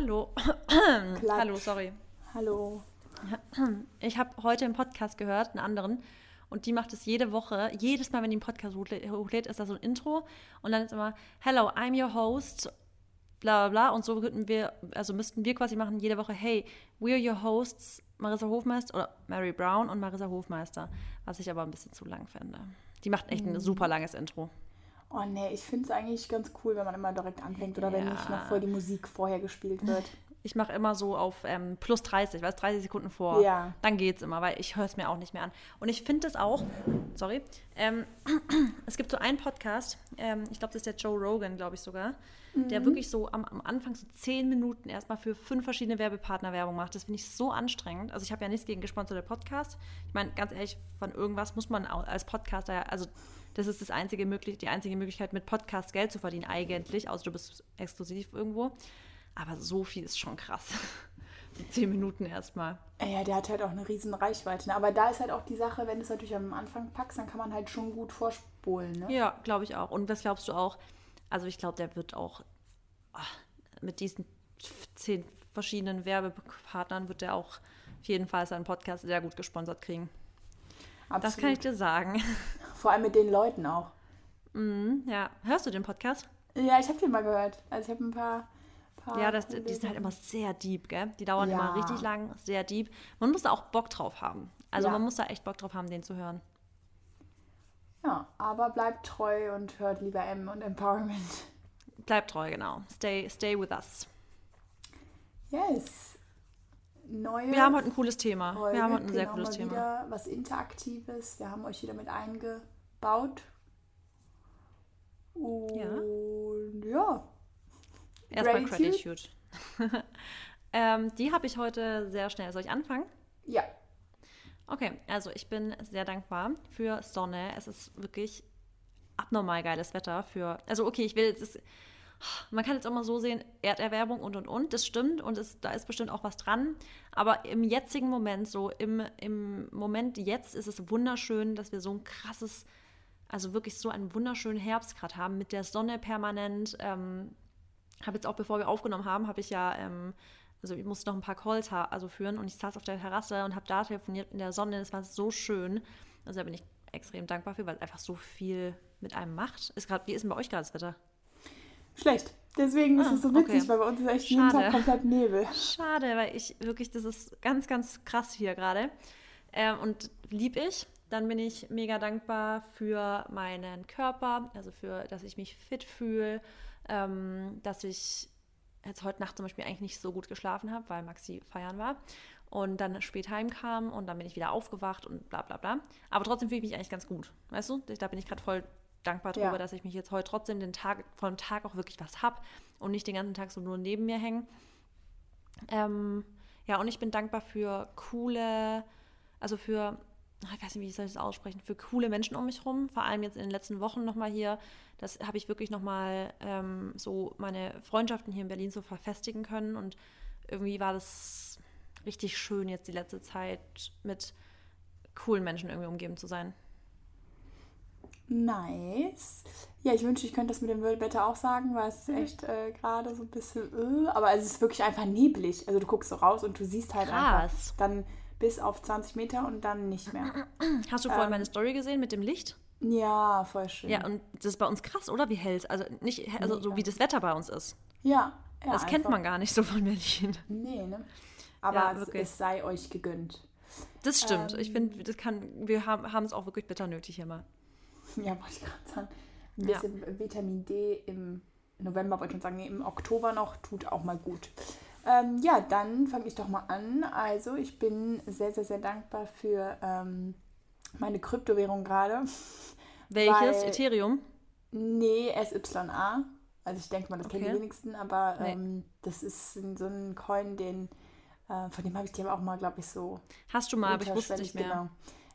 Hallo. Hallo, sorry. Hallo. Ich habe heute einen Podcast gehört, einen anderen. Und die macht es jede Woche. Jedes Mal, wenn die einen Podcast hochlädt, ist da so ein Intro. Und dann ist immer, Hello, I'm your host. Bla bla bla. Und so könnten wir, also müssten wir quasi machen jede Woche, hey, we're your hosts, Marissa Hofmeister oder Mary Brown und Marissa Hofmeister. Was ich aber ein bisschen zu lang finde. Die macht echt ein Mhm. super langes Intro. Oh nee, ich finde es eigentlich ganz cool, wenn man immer direkt anfängt oder wenn Ja. nicht noch voll die Musik vorher gespielt wird. Ich mache immer so auf ähm, plus 30, weißt 30 Sekunden vor. Ja. Dann geht's immer, weil ich höre es mir auch nicht mehr an. Und ich finde es auch, sorry, ähm, es gibt so einen Podcast, ähm, ich glaube, das ist der Joe Rogan, glaube ich sogar, der wirklich so am, am Anfang so zehn Minuten erstmal für fünf verschiedene Werbepartner Werbung macht. Das finde ich so anstrengend. Also ich habe ja nichts gegen gesponserte Podcasts. Ich meine, ganz ehrlich, von irgendwas muss man als Podcaster, ja- also das ist das einzige möglich, die einzige Möglichkeit, mit Podcasts Geld zu verdienen eigentlich, außer du bist exklusiv irgendwo. Aber so viel ist schon krass. So zehn Minuten erstmal. Ja, der hat halt auch eine riesen Reichweite. Ne? Aber da ist halt auch die Sache, wenn du es natürlich am Anfang packst, dann kann man halt schon gut vorspulen. Ne? Ja, glaube ich auch. Und was glaubst du auch? Also ich glaube, der wird auch ach, mit diesen zehn verschiedenen Werbepartnern wird der auch auf jeden Fall seinen Podcast sehr gut gesponsert kriegen. Das Absolut. kann ich dir sagen. Vor allem mit den Leuten auch. Mhm, ja, hörst du den Podcast? Ja, ich habe den mal gehört. Also ich habe ein paar. paar Ja, das, die sind halt immer sehr deep, gell? Die dauern Ja. immer richtig lang, sehr deep. Man muss da auch Bock drauf haben. Also Ja. man muss da echt Bock drauf haben, den zu hören. Ja, aber bleibt treu und hört lieber M und Empowerment. Bleib treu, genau. Stay, stay with us. Yes. Neue Wir haben heute ein cooles Thema. Folge, Wir haben heute ein sehr genau, cooles mal Thema. wieder was Interaktives. Wir haben euch wieder mit eingebaut. Und ja. Erstmal Gratitude? Gratitude. ähm, die habe ich heute sehr schnell. Soll ich anfangen? Ja. Okay, also ich bin sehr dankbar für Sonne. Es ist wirklich abnormal geiles Wetter für. Also okay, ich will jetzt. Man kann jetzt auch mal so sehen, Erderwärmung und und und, das stimmt und es, da ist bestimmt auch was dran. Aber im jetzigen Moment, so im, im Moment jetzt ist es wunderschön, dass wir so ein krasses, also wirklich so einen wunderschönen Herbst gerade haben, mit der Sonne permanent. Ähm, habe jetzt auch, bevor wir aufgenommen haben, habe ich ja, ähm, also ich musste noch ein paar Calls also führen und ich saß auf der Terrasse und habe da telefoniert in der Sonne. Es war so schön. Also da bin ich extrem dankbar für, weil es einfach so viel mit einem macht. Ist grad, wie ist denn bei euch gerade das Wetter? Schlecht. Deswegen ist Ah, es so witzig, okay. weil bei uns ist echt jeden Schade. Tag komplett Nebel. Schade, weil ich wirklich, das ist ganz, ganz krass hier gerade. Ähm, und lieb ich. Dann bin ich mega dankbar für meinen Körper, also für, dass ich mich fit fühle, ähm, dass ich jetzt heute Nacht zum Beispiel eigentlich nicht so gut geschlafen habe, weil Maxi feiern war und dann spät heimkam und dann bin ich wieder aufgewacht und bla bla bla. Aber trotzdem fühle ich mich eigentlich ganz gut. Weißt du? Da bin ich gerade voll dankbar drüber, Ja. dass ich mich jetzt heute trotzdem den Tag, vor dem Tag auch wirklich was habe und nicht den ganzen Tag so nur neben mir hängen. Ähm, ja, und ich bin dankbar für coole, also für, ich weiß nicht, wie soll ich das aussprechen, für coole Menschen um mich rum. Vor allem jetzt in den letzten Wochen nochmal hier. Das habe ich wirklich nochmal ähm, so meine Freundschaften hier in Berlin so verfestigen können. Und irgendwie war das richtig schön, jetzt die letzte Zeit mit coolen Menschen irgendwie umgeben zu sein. Nice. Ja, ich wünschte, ich könnte das mit dem Wetter auch sagen, weil es ist echt äh, gerade so ein bisschen. Äh, aber es ist wirklich einfach neblig. Also du guckst so raus und du siehst halt Krass. einfach dann bis auf 20 Meter und dann nicht mehr. Hast du vorhin meine Story gesehen mit dem Licht? Ja, voll schön. Ja, und das ist bei uns krass, oder? Wie hell es, also nicht, also so wie das Wetter bei uns ist. ja, ja das kennt man gar nicht so von Berlin. Nee, ne? Aber Ja, es, es sei euch gegönnt. Das stimmt. ich Ähm. finde, das kann, wir haben haben es auch wirklich bitter nötig hier mal. Ja, wollte ich gerade sagen. Ein Ja. bisschen Vitamin D im November, wollte ich schon sagen, nee, im Oktober noch, tut auch mal gut. Ähm, ja, dann fange ich doch mal an. Also, ich bin sehr, sehr, sehr dankbar für ähm, meine Kryptowährung gerade. Welches? Weil- Ethereum? Nee, SYA. Also, ich denke mal, das kennen Okay. die wenigsten, aber Nee. ähm, das ist so ein Coin, den, äh, von dem habe ich dir auch mal, glaube ich, so. Hast du mal, aber ich wusste nicht mehr.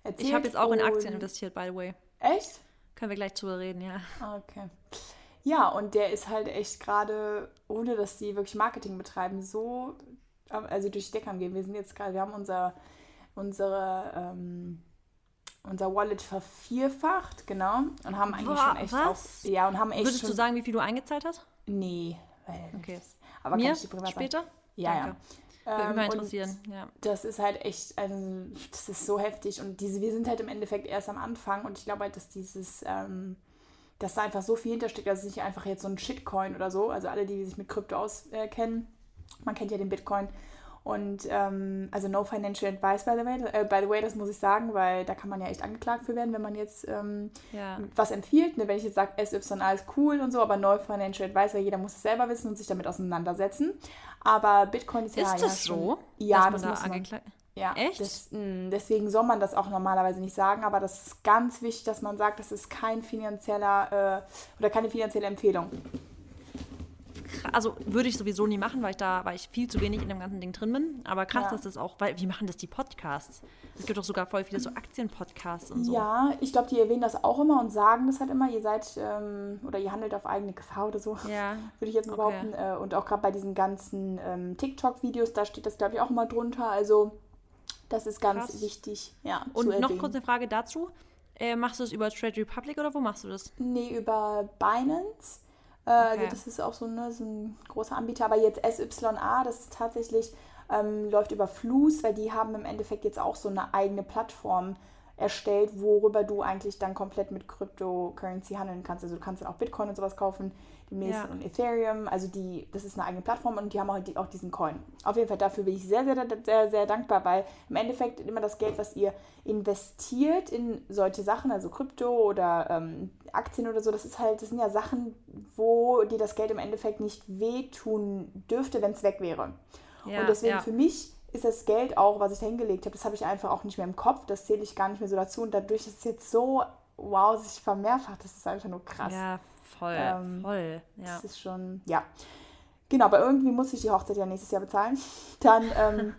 genau, Ich habe jetzt auch in Aktien investiert, by the way. Echt? Können wir gleich drüber reden, ja. Okay. Ja, und der ist halt echt gerade, ohne dass die wirklich Marketing betreiben, so, also durch die Decke am gehen. Wir sind jetzt gerade, wir haben unser, unsere, ähm, unser Wallet vervierfacht, genau, und haben eigentlich Boah, schon echt was? auch, ja, und haben echt Würdest schon, du sagen, wie viel du eingezahlt hast? nee, weil Okay. Aber Mir kann ich dir privat später? sagen. Ja, Danke. ja. Würde mich Ähm, und interessieren. Ja. Das ist halt echt, also, das ist so heftig. Und diese, wir sind halt im Endeffekt erst am Anfang. Und ich glaube halt, dass dieses, ähm, dass da einfach so viel hintersteckt, dass es nicht einfach jetzt so ein Shitcoin oder so. Also alle, die sich mit Krypto auskennen, man kennt ja den Bitcoin. Und ähm, also no financial advice by the way, äh, by the way, das muss ich sagen, weil da kann man ja echt angeklagt für werden, wenn man jetzt ähm, Ja. was empfiehlt. Ne? Wenn ich jetzt sage, SYA ist cool und so, aber no financial advice, weil jeder muss es selber wissen und sich damit auseinandersetzen. Aber Bitcoin ist, ja Ist ja das schon, so? Ja, das man muss da man. Ja, Echt? Das, mh, deswegen soll man das auch normalerweise nicht sagen, aber das ist ganz wichtig, dass man sagt, das ist kein finanzieller äh, oder keine finanzielle Empfehlung. Also würde ich sowieso nie machen, weil ich da, weil ich viel zu wenig in dem ganzen Ding drin bin. Aber krass, Ja. dass das auch, weil wie machen das die Podcasts? Es gibt doch sogar voll viele so Aktienpodcasts und so. Ja, ich glaube, die erwähnen das auch immer und sagen das halt immer, ihr seid ähm, oder ihr handelt auf eigene Gefahr oder so, Ja. würde ich jetzt mal Okay. behaupten. Äh, und auch gerade bei diesen ganzen ähm, TikTok-Videos, da steht das, glaube ich, auch immer drunter. Also das ist ganz Krass. wichtig, ja, Und noch erwähnen. kurz eine Frage dazu. Äh, machst du es über Trade Republic oder wo machst du das? Nee, über Binance. Äh, Also Okay. das ist auch so, ne, so ein großer Anbieter. Aber jetzt SYA, das ist tatsächlich, ähm, läuft über Flus, weil die haben im Endeffekt jetzt auch so eine eigene Plattform erstellt, worüber du eigentlich dann komplett mit Cryptocurrency handeln kannst. Also du kannst dann auch Bitcoin und sowas kaufen, demnächst Ja. und Ethereum. Also die, das ist eine eigene Plattform und die haben auch, die, auch diesen Coin. Auf jeden Fall dafür bin ich sehr, sehr, sehr, sehr dankbar, weil im Endeffekt immer das Geld, was ihr investiert in solche Sachen, also Krypto oder ähm, Aktien oder so, das ist halt, das sind ja Sachen, wo dir das Geld im Endeffekt nicht wehtun dürfte, wenn es weg wäre. Ja, und deswegen ja. für mich ist das Geld auch, was ich da hingelegt habe, das habe ich einfach auch nicht mehr im Kopf, das zähle ich gar nicht mehr so dazu und dadurch ist es jetzt so, wow, sich vermehrfacht, das ist einfach nur krass. Ja, voll, Ähm, voll. Ja. Das ist schon, ja. Genau, aber irgendwie muss ich die Hochzeit ja nächstes Jahr bezahlen. Dann ähm,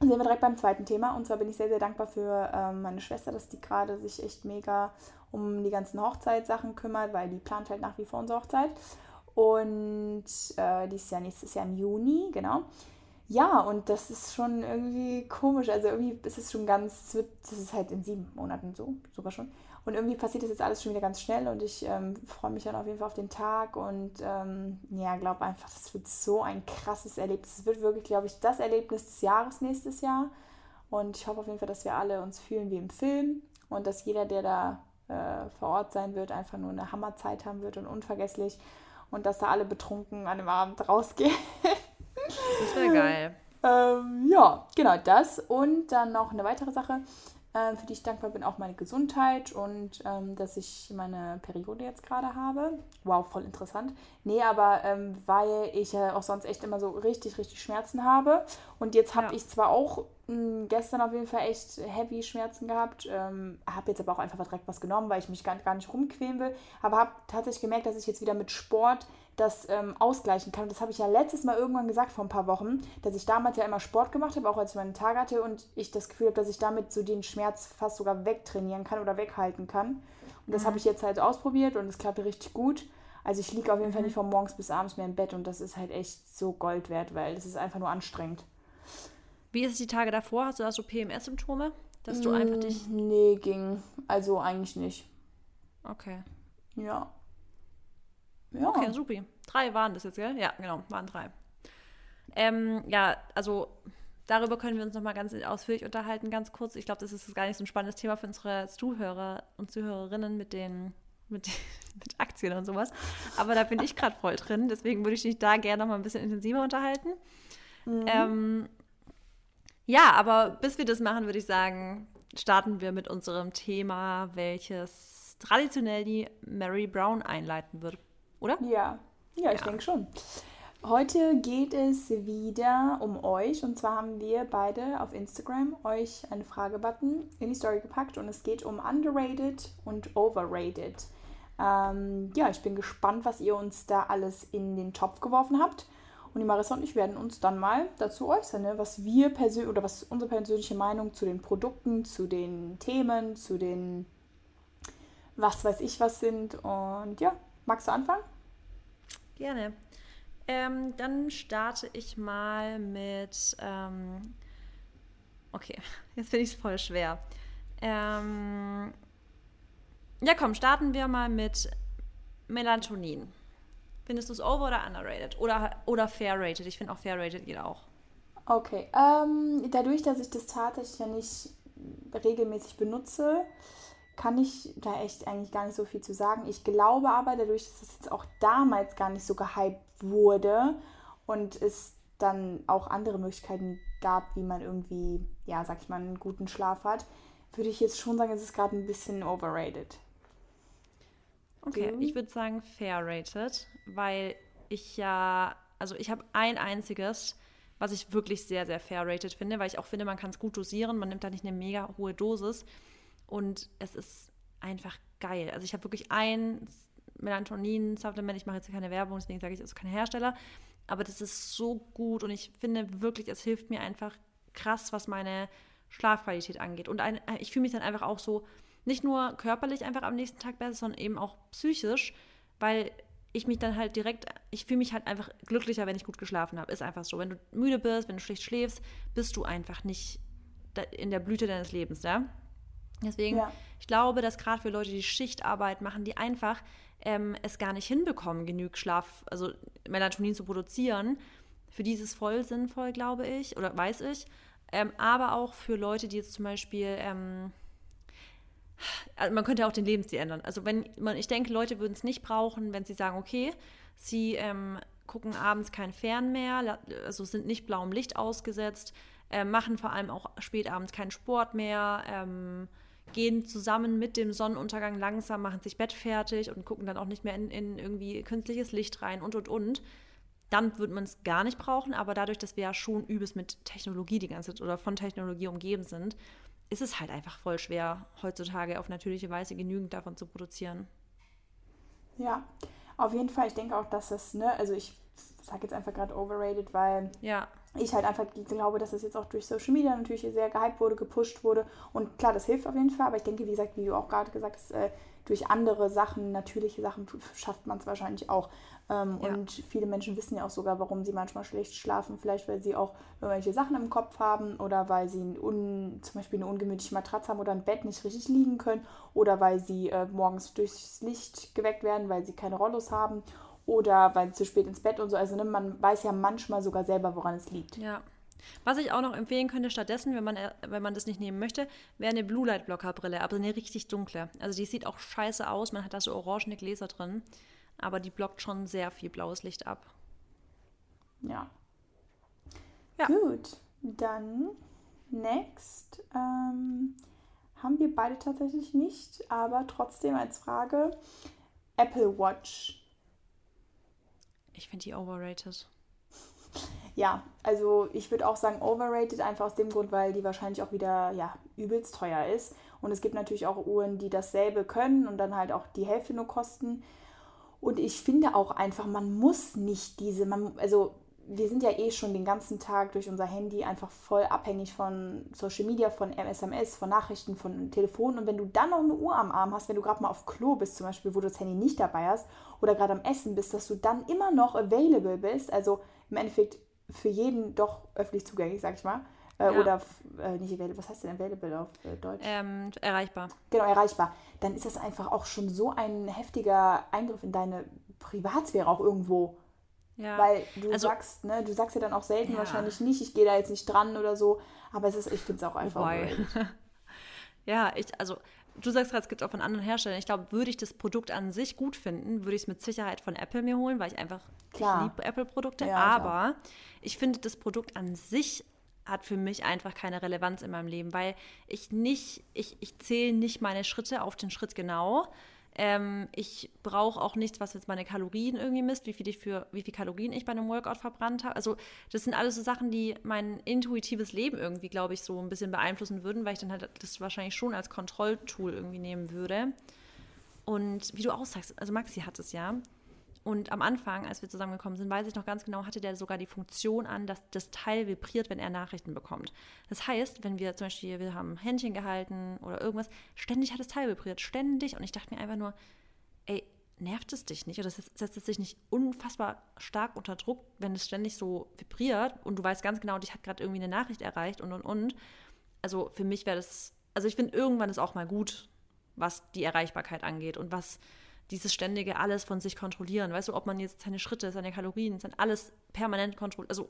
sind wir direkt beim zweiten Thema. Und zwar bin ich sehr, sehr dankbar für ähm, meine Schwester, dass die gerade sich echt mega um die ganzen Hochzeitssachen kümmert, weil die plant halt nach wie vor unsere Hochzeit. Und äh, die ist ja nächstes Jahr im Juni, genau. Ja, und das ist schon irgendwie komisch. Also irgendwie ist es schon ganz, es wird, das ist halt in sieben Monaten so, sogar schon. Und irgendwie passiert das jetzt alles schon wieder ganz schnell und ich ähm, freue mich dann auf jeden Fall auf den Tag und ähm, ja, glaube einfach, das wird so ein krasses Erlebnis. Es wird wirklich, glaube ich, das Erlebnis des Jahres nächstes Jahr. Und ich hoffe auf jeden Fall, dass wir alle uns fühlen wie im Film und dass jeder, der da äh, vor Ort sein wird, einfach nur eine Hammerzeit haben wird und unvergesslich und dass da alle betrunken an dem Abend rausgehen. Das wäre geil. Ähm, ja, genau das. Und dann noch eine weitere Sache, ähm, für die ich dankbar bin, auch meine Gesundheit und ähm, dass ich meine Periode jetzt gerade habe. Wow, voll interessant. Nee, aber ähm, weil ich ja auch sonst echt immer so richtig, richtig Schmerzen habe. Und jetzt habe Ja. ich zwar auch mh, gestern auf jeden Fall echt heavy Schmerzen gehabt, ähm, habe jetzt aber auch einfach direkt was genommen, weil ich mich gar, gar nicht rumquälen will. Aber habe tatsächlich gemerkt, dass ich jetzt wieder mit Sport das ähm, ausgleichen kann. Das habe ich ja letztes Mal irgendwann gesagt vor ein paar Wochen, dass ich damals ja immer Sport gemacht habe, auch als ich meinen Tag hatte und ich das Gefühl habe, dass ich damit so den Schmerz fast sogar wegtrainieren kann oder weghalten kann. Und das habe ich jetzt halt ausprobiert und es klappt richtig gut. Also ich liege auf jeden Fall nicht von morgens bis abends mehr im Bett und das ist halt echt so Gold wert, weil das ist einfach nur anstrengend. Wie ist es die Tage davor? Hast du da so PMS-Symptome? Dass du einfach dich. Mm, Nee, ging. Also eigentlich nicht. Okay. Ja. Ja. Okay, supi. Drei waren das jetzt, gell? Ja, genau, waren drei. Ähm, ja, also darüber können wir uns nochmal ganz ausführlich unterhalten, ganz kurz. Ich glaube, das ist gar nicht so ein spannendes Thema für unsere Zuhörer und Zuhörerinnen mit den, mit, mit Aktien und sowas. Aber da bin ich gerade voll drin, deswegen würde ich mich da gerne nochmal ein bisschen intensiver unterhalten. Ähm, ja, aber bis wir das machen, würde ich sagen, starten wir mit unserem Thema, welches traditionell die Mary Brown einleiten wird. Oder? Ja, ja, ich Ja. denke schon. Heute geht es wieder um euch und zwar haben wir beide auf Instagram euch einen Fragebutton in die Story gepackt und es geht um underrated und overrated. Ähm, ja, ich bin gespannt, was ihr uns da alles in den Topf geworfen habt. Und die Marissa und ich werden uns dann mal dazu äußern, ne, was wir persönlich oder was unsere persönliche Meinung zu den Produkten, zu den Themen, zu den was weiß ich was sind. Und ja, magst du anfangen? Gerne. Ähm, dann starte ich mal mit. Ähm, okay, jetzt finde ich es voll schwer. Ähm, ja, komm, starten wir mal mit Melatonin. Findest du es over oder underrated? Oder, oder fair rated? Ich finde auch fair rated geht auch. Okay. Ähm, dadurch, dass ich das tatsächlich ja nicht regelmäßig benutze, kann ich da echt eigentlich gar nicht so viel zu sagen. Ich glaube aber, dadurch, dass es jetzt auch damals gar nicht so gehypt wurde und es dann auch andere Möglichkeiten gab, wie man irgendwie, ja, sag ich mal, einen guten Schlaf hat, würde ich jetzt schon sagen, es ist gerade ein bisschen overrated. Okay, ich würde sagen fair rated, weil ich ja, also ich habe ein einziges, was ich wirklich sehr, sehr fair rated finde, weil ich auch finde, man kann es gut dosieren, man nimmt da nicht eine mega hohe Dosis und es ist einfach geil. Also ich habe wirklich ein Melatonin-Supplement, ich mache jetzt keine Werbung, deswegen sage ich, es ist kein Hersteller, aber das ist so gut und ich finde wirklich, es hilft mir einfach krass, was meine Schlafqualität angeht. Und ein, ich fühle mich dann einfach auch so, nicht nur körperlich einfach am nächsten Tag besser, sondern eben auch psychisch, weil ich mich dann halt direkt, ich fühle mich halt einfach glücklicher, wenn ich gut geschlafen habe. Ist einfach so. Wenn du müde bist, wenn du schlecht schläfst, bist du einfach nicht in der Blüte deines Lebens, ja? Deswegen, ja. ich glaube, dass gerade für Leute, die Schichtarbeit machen, die einfach ähm, es gar nicht hinbekommen, genug Schlaf, also Melatonin zu produzieren, für die ist es voll sinnvoll, glaube ich, oder weiß ich. Ähm, aber auch für Leute, die jetzt zum Beispiel ähm, also man könnte auch den Lebensstil ändern. Also wenn man, ich denke, Leute würden es nicht brauchen, wenn sie sagen, okay, sie ähm, gucken abends kein Fern mehr, also sind nicht blauem Licht ausgesetzt, äh, machen vor allem auch spät abends keinen Sport mehr, ähm, gehen zusammen mit dem Sonnenuntergang langsam, machen sich Bett fertig und gucken dann auch nicht mehr in, in irgendwie künstliches Licht rein und und und. Dann würde man es gar nicht brauchen, aber dadurch, dass wir ja schon übelst mit Technologie die ganze Zeit oder von Technologie umgeben sind, ist es halt einfach voll schwer, heutzutage auf natürliche Weise genügend davon zu produzieren. Ja, auf jeden Fall. Ich denke auch, dass das, ne, also ich sage jetzt einfach gerade overrated, weil ja. Ich halt einfach glaube, dass es jetzt auch durch Social Media natürlich sehr gehypt wurde, gepusht wurde. Und klar, das hilft auf jeden Fall, aber ich denke, wie gesagt, wie du auch gerade gesagt hast, äh, durch andere Sachen, natürliche Sachen, schafft man es wahrscheinlich auch. Ähm, ja. Und viele Menschen wissen ja auch sogar, warum sie manchmal schlecht schlafen. Vielleicht, weil sie auch irgendwelche Sachen im Kopf haben oder weil sie un, zum Beispiel eine ungemütliche Matratze haben oder ein Bett nicht richtig liegen können oder weil sie äh, morgens durchs Licht geweckt werden, weil sie keine Rollos haben oder weil zu spät ins Bett und so. Also ne, man weiß ja manchmal sogar selber, woran es liegt. Ja. Was ich auch noch empfehlen könnte stattdessen, wenn man, äh, wenn man das nicht nehmen möchte, wäre eine Blue Light Blocker Brille, aber eine richtig dunkle. Also die sieht auch scheiße aus, man hat da so orangene Gläser drin aber die blockt schon sehr viel blaues Licht ab. Ja. ja. Gut, dann next. Ähm, haben wir beide tatsächlich nicht, aber trotzdem als Frage: Apple Watch. Ich finde die overrated. Ja, also ich würde auch sagen overrated, einfach aus dem Grund, weil die wahrscheinlich auch wieder ja, übelst teuer ist. Und es gibt natürlich auch Uhren, die dasselbe können und dann halt auch die Hälfte nur kosten. Und ich finde auch einfach, man muss nicht diese, man, also wir sind ja eh schon den ganzen Tag durch unser Handy einfach voll abhängig von Social Media, von SMS, von Nachrichten, von Telefon. Und wenn du dann noch eine Uhr am Arm hast, wenn du gerade mal auf Klo bist zum Beispiel, wo du das Handy nicht dabei hast, oder gerade am Essen bist, dass du dann immer noch available bist, also im Endeffekt für jeden doch öffentlich zugänglich, sag ich mal, äh, ja. Oder äh, nicht available, was heißt denn available auf äh, Deutsch? Ähm, erreichbar. Genau, erreichbar. Dann ist das einfach auch schon so ein heftiger Eingriff in deine Privatsphäre auch irgendwo. Ja. Weil du also, sagst, ne, du sagst ja dann auch selten ja. wahrscheinlich nicht, ich gehe da jetzt nicht dran oder so, aber es ist, ich finde es auch einfach. ja, ich, also du sagst gerade, es gibt auch von anderen Herstellern. Ich glaube, würde ich das Produkt an sich gut finden, würde ich es mit Sicherheit von Apple mir holen, weil ich einfach, Klar. ich liebe Apple-Produkte. Ja, aber ich finde das Produkt an sich hat für mich einfach keine Relevanz in meinem Leben, weil ich nicht, ich, ich zähle nicht meine Schritte auf den Schritt genau. Ähm, ich brauche auch nichts, was jetzt meine Kalorien irgendwie misst, wie viel ich für, wie viel Kalorien ich bei einem Workout verbrannt habe. Also das sind alles so Sachen, die mein intuitives Leben irgendwie, glaube ich, so ein bisschen beeinflussen würden, weil ich dann halt das wahrscheinlich schon als Kontrolltool irgendwie nehmen würde. Und wie du auch sagst, also Maxi hat es ja. Und am Anfang, als wir zusammengekommen sind, weiß ich noch ganz genau, hatte der sogar die Funktion an, dass das Teil vibriert, wenn er Nachrichten bekommt. Das heißt, wenn wir zum Beispiel, wir haben Händchen gehalten oder irgendwas, ständig hat das Teil vibriert, ständig. Und ich dachte mir einfach nur, ey, nervt es dich nicht? Oder setzt es sich nicht unfassbar stark unter Druck, wenn es ständig so vibriert und du weißt ganz genau, dich hat gerade irgendwie eine Nachricht erreicht und und und. Also für mich wäre das, also ich finde, irgendwann ist auch mal gut, was die Erreichbarkeit angeht und was dieses ständige alles von sich kontrollieren. Weißt du, ob man jetzt seine Schritte, seine Kalorien, sein alles permanent kontrolliert. Also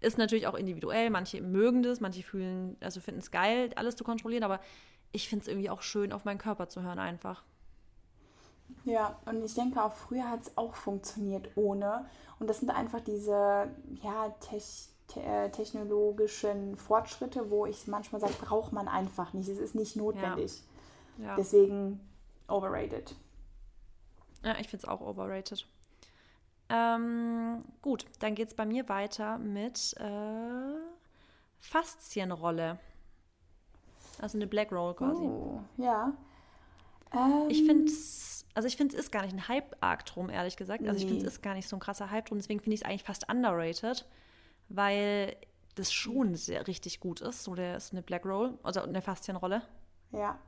ist natürlich auch individuell. Manche mögen das, manche fühlen, also finden es geil, alles zu kontrollieren, aber ich finde es irgendwie auch schön, auf meinen Körper zu hören einfach. Ja, und ich denke auch früher hat es auch funktioniert ohne. Und das sind einfach diese ja, tech, te äh, technologischen Fortschritte, wo ich manchmal sage, braucht man einfach nicht. Es ist nicht notwendig. Ja. Ja. Deswegen overrated. Ja, ich finde es auch overrated. Ähm, gut, dann geht es bei mir weiter mit äh, Faszienrolle. Also eine Black Roll quasi. Oh, ja. Ähm, ich finde es, also ich finde es ist gar nicht ein Hype-Arc drum, ehrlich gesagt. Also nee. ich finde es ist gar nicht so ein krasser Hype drum. Deswegen finde ich es eigentlich fast underrated, weil das schon sehr richtig gut ist. So der ist eine Black Roll, also eine Faszienrolle. Ja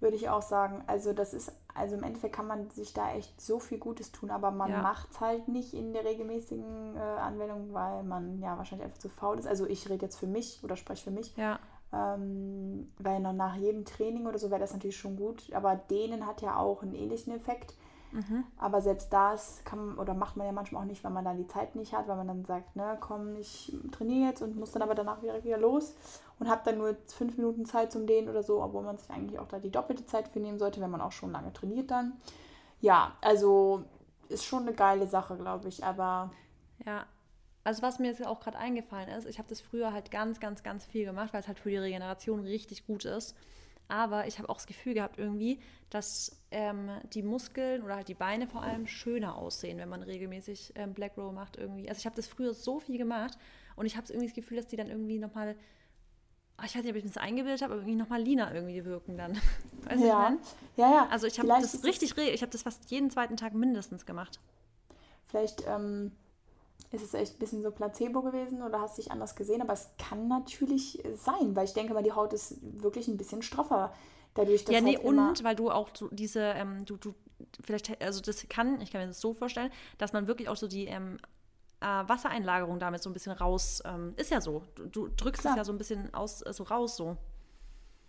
würde ich auch sagen. Also das ist, also im Endeffekt kann man sich da echt so viel Gutes tun, aber man ja. macht es halt nicht in der regelmäßigen äh, Anwendung, weil man ja wahrscheinlich einfach zu faul ist. Also ich rede jetzt für mich oder spreche für mich. Ja. Ähm, weil noch nach jedem Training oder so wäre das natürlich schon gut. Aber denen hat ja auch einen ähnlichen Effekt. Mhm. Aber selbst das kann oder macht man ja manchmal auch nicht, weil man dann die Zeit nicht hat, weil man dann sagt, ne, komm, ich trainiere jetzt und muss dann aber danach wieder, wieder los und habe dann nur fünf Minuten Zeit zum Dehnen oder so, obwohl man sich eigentlich auch da die doppelte Zeit für nehmen sollte, wenn man auch schon lange trainiert dann. Ja, also ist schon eine geile Sache, glaube ich, aber. Ja, also was mir jetzt auch gerade eingefallen ist, ich habe das früher halt ganz, ganz, ganz viel gemacht, weil es halt für die Regeneration richtig gut ist. Aber ich habe auch das Gefühl gehabt irgendwie, dass ähm, die Muskeln oder halt die Beine vor allem schöner aussehen, wenn man regelmäßig ähm, Black Roll macht irgendwie. Also ich habe das früher so viel gemacht und ich habe irgendwie das Gefühl, dass die dann irgendwie nochmal, ich weiß nicht, ob ich mir das eingebildet habe, aber irgendwie nochmal leaner irgendwie wirken dann. Weißt ja. ja, ja. Also ich habe das richtig, ich habe das fast jeden zweiten Tag mindestens gemacht. Vielleicht ähm, ist es echt ein bisschen so Placebo gewesen oder hast dich anders gesehen, aber es kann natürlich sein, weil ich denke mal, die Haut ist wirklich ein bisschen straffer. Dadurch, dass ja, nee, halt und weil du auch so diese, ähm, du, du, vielleicht, also das kann, ich kann mir das so vorstellen, dass man wirklich auch so die ähm, äh, Wassereinlagerung damit so ein bisschen raus, ähm, ist ja so. Du, du drückst Klar. es ja so ein bisschen aus, äh, so raus so.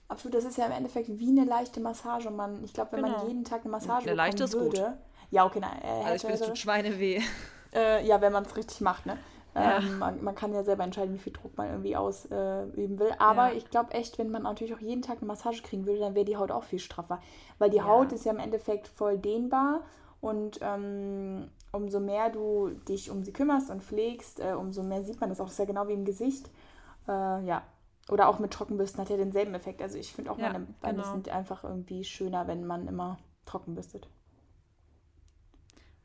Absolut, das ist ja im Endeffekt wie eine leichte Massage. Man, ich glaube, wenn genau. man jeden Tag eine Massage eine leichte ist würde, gut. ja okay, nein, äh, also ich finde, es tut Schweine weh. Äh, ja, wenn man es richtig macht, ne? Ja. Ähm, man, man, kann ja selber entscheiden, wie viel Druck man irgendwie ausüben äh, will. Aber ja. ich glaube echt, wenn man natürlich auch jeden Tag eine Massage kriegen würde, dann wäre die Haut auch viel straffer. Weil die ja. Haut ist ja im Endeffekt voll dehnbar und ähm, umso mehr du dich um sie kümmerst und pflegst, äh, umso mehr sieht man das auch. Das ist ja genau wie im Gesicht. Äh, ja. Oder auch mit Trockenbürsten hat ja denselben Effekt. Also ich finde auch meine Beine genau. sind einfach irgendwie schöner, wenn man immer trocken bürstet.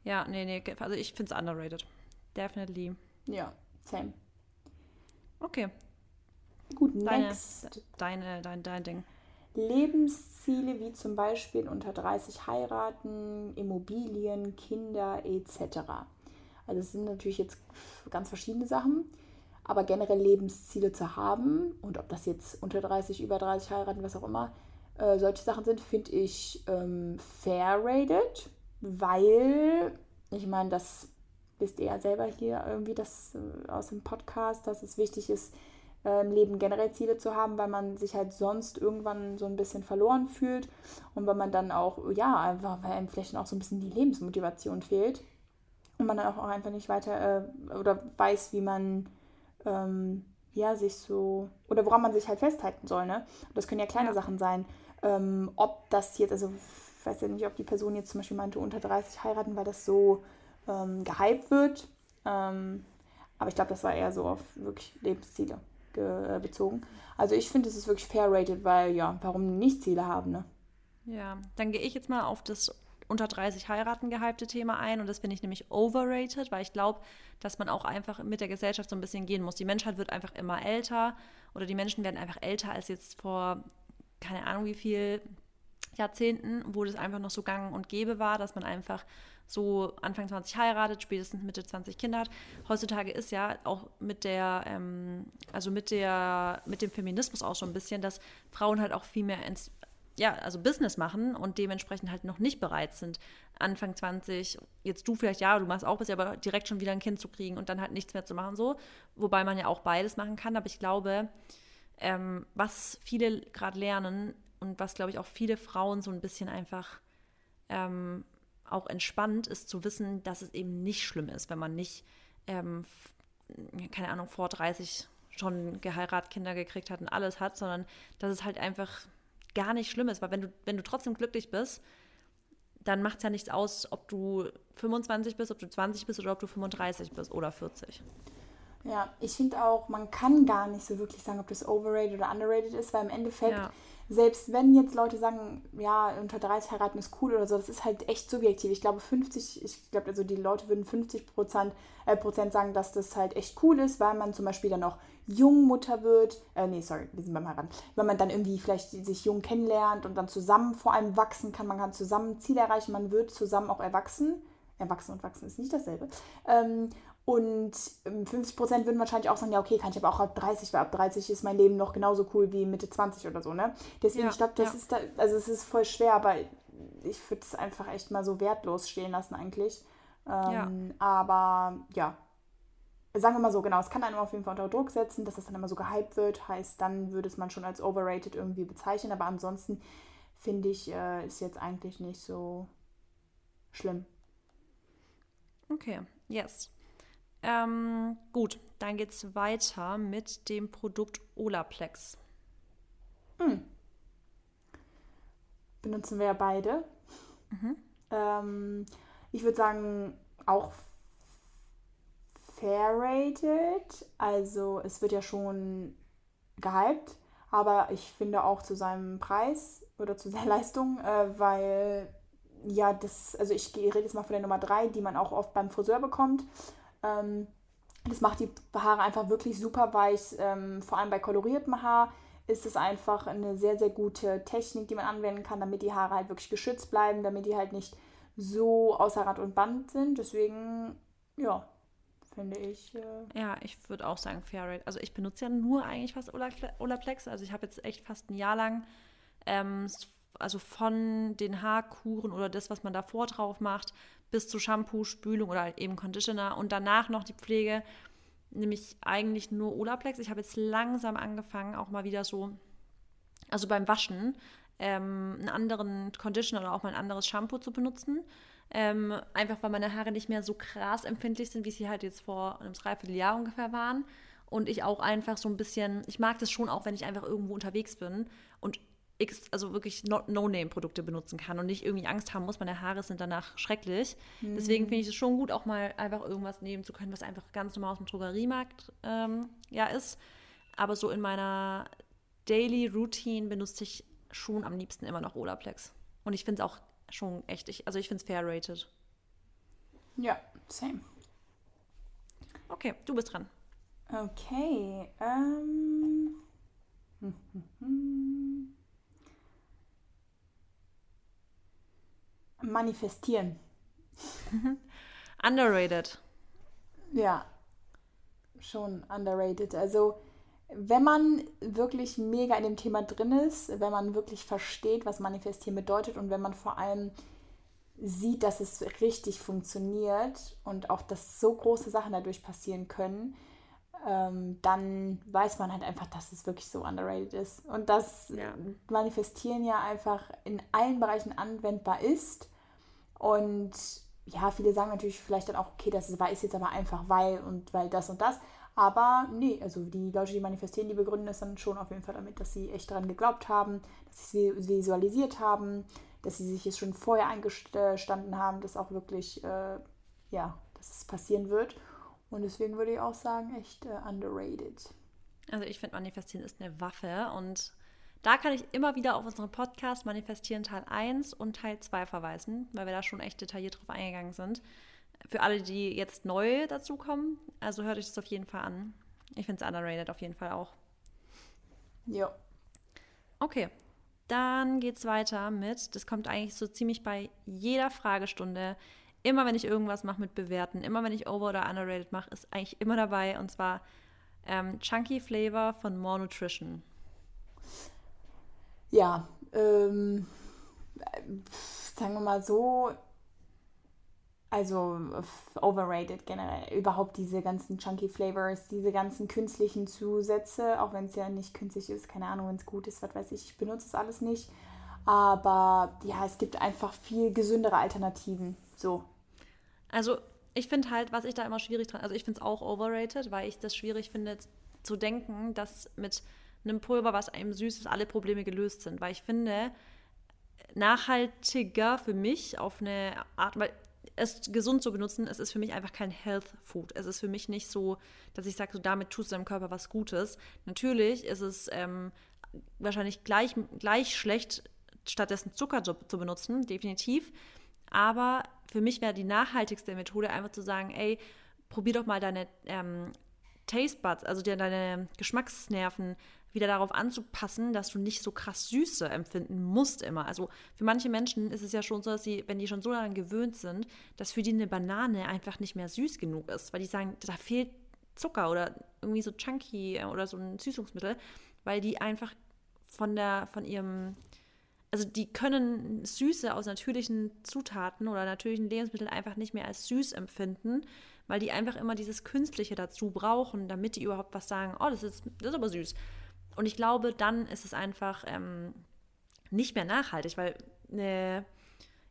Ja, nee, nee, also ich finde es underrated. Definitely. Ja, same. Okay. Gut, deine, next. Deine, dein, dein Ding. Lebensziele wie zum Beispiel unter 30 heiraten, Immobilien, Kinder etc. Also es sind natürlich jetzt ganz verschiedene Sachen, aber generell Lebensziele zu haben und ob das jetzt unter 30, über 30 heiraten, was auch immer, äh, solche Sachen sind, finde ich ähm, fair rated, weil ich meine, das wisst ihr ja selber hier irgendwie das äh, aus dem Podcast, dass es wichtig ist, äh, im Leben generell Ziele zu haben, weil man sich halt sonst irgendwann so ein bisschen verloren fühlt und weil man dann auch, ja, einfach, weil einem vielleicht auch so ein bisschen die Lebensmotivation fehlt und man dann auch einfach nicht weiter äh, oder weiß, wie man ähm, ja sich so oder woran man sich halt festhalten soll, ne? Das können ja kleine. Sachen sein. Ähm, ob das jetzt, also ich weiß ja nicht, ob die Person jetzt zum Beispiel meinte, unter 30 heiraten, weil das so ähm, gehypt wird. Ähm, aber ich glaube, das war eher so auf wirklich Lebensziele bezogen. Also ich finde, es ist wirklich fair rated, weil ja, warum nicht Ziele haben, ne? Ja, dann gehe ich jetzt mal auf das unter 30 heiraten gehypte Thema ein und das finde ich nämlich overrated, weil ich glaube, dass man auch einfach mit der Gesellschaft so ein bisschen gehen muss. Die Menschheit wird einfach immer älter oder die Menschen werden einfach älter als jetzt vor keine Ahnung wie viel Jahrzehnten, wo das einfach noch so gang und gäbe war, dass man einfach so Anfang 20 heiratet, spätestens Mitte 20 Kinder hat. Heutzutage ist ja auch mit der, ähm, also mit der, mit dem Feminismus auch schon ein bisschen, dass Frauen halt auch viel mehr ins, ja, also Business machen und dementsprechend halt noch nicht bereit sind, Anfang 20, jetzt du vielleicht ja, du machst auch bisher, aber direkt schon wieder ein Kind zu kriegen und dann halt nichts mehr zu machen, so. Wobei man ja auch beides machen kann, aber ich glaube, ähm, was viele gerade lernen und was, glaube ich, auch viele Frauen so ein bisschen einfach ähm, auch entspannt, ist zu wissen, dass es eben nicht schlimm ist, wenn man nicht, ähm, keine Ahnung, vor 30 schon geheiratet, Kinder gekriegt hat und alles hat, sondern dass es halt einfach gar nicht schlimm ist. Weil wenn du, wenn du trotzdem glücklich bist, dann macht es ja nichts aus, ob du 25 bist, ob du 20 bist oder ob du 35 bist oder 40. Ja, ich finde auch, man kann gar nicht so wirklich sagen, ob das overrated oder underrated ist, weil im Endeffekt ja selbst wenn jetzt Leute sagen, ja, unter 30 heiraten ist cool oder so, das ist halt echt subjektiv. Ich glaube, 50, ich glaube, also die Leute würden 50 Prozent, äh, Prozent sagen, dass das halt echt cool ist, weil man zum Beispiel dann auch jung Mutter wird. Äh, nee, sorry, wir sind beim Heiraten. Weil man dann irgendwie vielleicht sich jung kennenlernt und dann zusammen vor allem wachsen kann. Man kann zusammen Ziele erreichen, man wird zusammen auch erwachsen. Erwachsen und wachsen ist nicht dasselbe. Ähm, und 50 ähm, Prozent würden wahrscheinlich auch sagen, ja, okay, kann ich aber auch ab 30, weil ab 30 ist mein Leben noch genauso cool wie Mitte 20 oder so, ne? Deswegen, ja, ich glaube, das ja. ist da, also es ist voll schwer, aber ich würde es einfach echt mal so wertlos stehen lassen eigentlich. Ähm, ja. Aber ja, sagen wir mal so, genau, es kann einem auf jeden Fall unter Druck setzen, dass das dann immer so gehypt wird, heißt, dann würde es man schon als overrated irgendwie bezeichnen, aber ansonsten finde ich, äh, ist jetzt eigentlich nicht so schlimm. Okay, yes. Ähm, gut, dann geht es weiter mit dem Produkt Olaplex. Hm. Benutzen wir ja beide. Mhm. Ähm, ich würde sagen, auch fair rated. Also es wird ja schon gehypt, aber ich finde auch zu seinem Preis oder zu der Leistung, äh, weil ja, das, also ich rede jetzt mal von der Nummer 3, die man auch oft beim Friseur bekommt. Ähm, das macht die Haare einfach wirklich super weich. Ähm, vor allem bei koloriertem Haar ist es einfach eine sehr, sehr gute Technik, die man anwenden kann, damit die Haare halt wirklich geschützt bleiben, damit die halt nicht so außer Rand und Band sind. Deswegen, ja, finde ich. Äh ja, ich würde auch sagen Fairrate. Also ich benutze ja nur eigentlich fast Olaplex. Also ich habe jetzt echt fast ein Jahr lang, ähm, also von den Haarkuren oder das, was man davor drauf macht, bis zu Shampoo, Spülung oder halt eben Conditioner und danach noch die Pflege, nämlich eigentlich nur Olaplex. Ich habe jetzt langsam angefangen, auch mal wieder so, also beim Waschen, ähm, einen anderen Conditioner oder auch mal ein anderes Shampoo zu benutzen. Ähm, einfach weil meine Haare nicht mehr so krass empfindlich sind, wie sie halt jetzt vor einem Dreivierteljahr ungefähr waren. Und ich auch einfach so ein bisschen, ich mag das schon auch, wenn ich einfach irgendwo unterwegs bin und also wirklich No-Name-Produkte benutzen kann und nicht irgendwie Angst haben muss, meine Haare sind danach schrecklich. Mhm. Deswegen finde ich es schon gut, auch mal einfach irgendwas nehmen zu können, was einfach ganz normal aus dem Drogeriemarkt ähm, ja ist. Aber so in meiner Daily Routine benutze ich schon am liebsten immer noch Olaplex. Und ich finde es auch schon echt, ich, also ich finde es fair rated. Ja, same. Okay, du bist dran. Okay. Ähm. Manifestieren. underrated. Ja, schon underrated. Also wenn man wirklich mega in dem Thema drin ist, wenn man wirklich versteht, was manifestieren bedeutet und wenn man vor allem sieht, dass es richtig funktioniert und auch, dass so große Sachen dadurch passieren können, ähm, dann weiß man halt einfach, dass es wirklich so underrated ist. Und dass ja. Manifestieren ja einfach in allen Bereichen anwendbar ist. Und ja, viele sagen natürlich vielleicht dann auch, okay, das ist jetzt aber einfach weil und weil das und das. Aber nee, also die Leute, die manifestieren, die begründen es dann schon auf jeden Fall damit, dass sie echt daran geglaubt haben, dass sie es visualisiert haben, dass sie sich es schon vorher eingestanden haben, dass auch wirklich, äh, ja, dass es passieren wird. Und deswegen würde ich auch sagen, echt äh, underrated. Also ich finde, manifestieren ist eine Waffe und da kann ich immer wieder auf unseren Podcast Manifestieren Teil 1 und Teil 2 verweisen, weil wir da schon echt detailliert drauf eingegangen sind. Für alle, die jetzt neu dazukommen, also hört euch das auf jeden Fall an. Ich finde es underrated auf jeden Fall auch. Ja. Okay, dann geht es weiter mit, das kommt eigentlich so ziemlich bei jeder Fragestunde immer wenn ich irgendwas mache mit Bewerten, immer wenn ich Over- oder Underrated mache, ist eigentlich immer dabei und zwar ähm, Chunky Flavor von More Nutrition. Ja, ähm, sagen wir mal so, also overrated generell. Überhaupt diese ganzen Chunky Flavors, diese ganzen künstlichen Zusätze, auch wenn es ja nicht künstlich ist, keine Ahnung, wenn es gut ist, was weiß ich, ich benutze es alles nicht. Aber ja, es gibt einfach viel gesündere Alternativen. So. Also ich finde halt, was ich da immer schwierig dran, also ich finde es auch overrated, weil ich das schwierig finde zu denken, dass mit einem Pulver, was einem süß ist, alle Probleme gelöst sind. Weil ich finde, nachhaltiger für mich auf eine Art, weil es gesund zu benutzen, es ist für mich einfach kein Health Food. Es ist für mich nicht so, dass ich sage, so damit tust du deinem Körper was Gutes. Natürlich ist es ähm, wahrscheinlich gleich, gleich schlecht, stattdessen Zucker zu, zu benutzen, definitiv. Aber für mich wäre die nachhaltigste Methode einfach zu sagen, ey, probier doch mal deine ähm, Taste Buds, also deine Geschmacksnerven wieder darauf anzupassen, dass du nicht so krass Süße empfinden musst immer. Also für manche Menschen ist es ja schon so, dass sie, wenn die schon so daran gewöhnt sind, dass für die eine Banane einfach nicht mehr süß genug ist, weil die sagen, da fehlt Zucker oder irgendwie so Chunky oder so ein Süßungsmittel, weil die einfach von der, von ihrem, also die können Süße aus natürlichen Zutaten oder natürlichen Lebensmitteln einfach nicht mehr als süß empfinden, weil die einfach immer dieses Künstliche dazu brauchen, damit die überhaupt was sagen, oh, das ist, das ist aber süß. Und ich glaube, dann ist es einfach ähm, nicht mehr nachhaltig, weil eine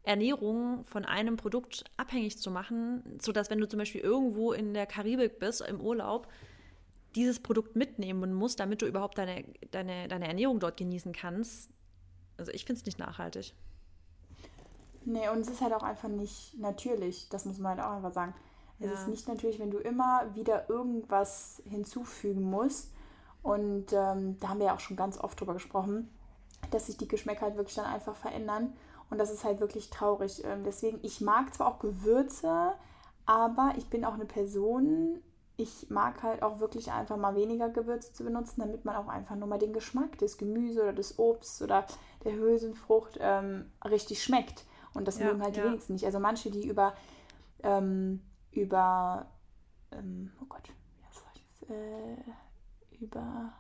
Ernährung von einem Produkt abhängig zu machen, sodass wenn du zum Beispiel irgendwo in der Karibik bist, im Urlaub, dieses Produkt mitnehmen musst, damit du überhaupt deine, deine, deine Ernährung dort genießen kannst. Also ich finde es nicht nachhaltig. Nee, und es ist halt auch einfach nicht natürlich. Das muss man halt auch einfach sagen. Es ja. ist nicht natürlich, wenn du immer wieder irgendwas hinzufügen musst und ähm, da haben wir ja auch schon ganz oft drüber gesprochen, dass sich die Geschmäcker halt wirklich dann einfach verändern. Und das ist halt wirklich traurig. Ähm, deswegen, ich mag zwar auch Gewürze, aber ich bin auch eine Person, ich mag halt auch wirklich einfach mal weniger Gewürze zu benutzen, damit man auch einfach nur mal den Geschmack des Gemüse oder des Obsts oder der Hülsenfrucht ähm, richtig schmeckt. Und das ja, mögen halt ja. die wenigsten nicht. Also manche, die über, ähm, über, ähm, oh Gott, wie heißt das? Äh, über.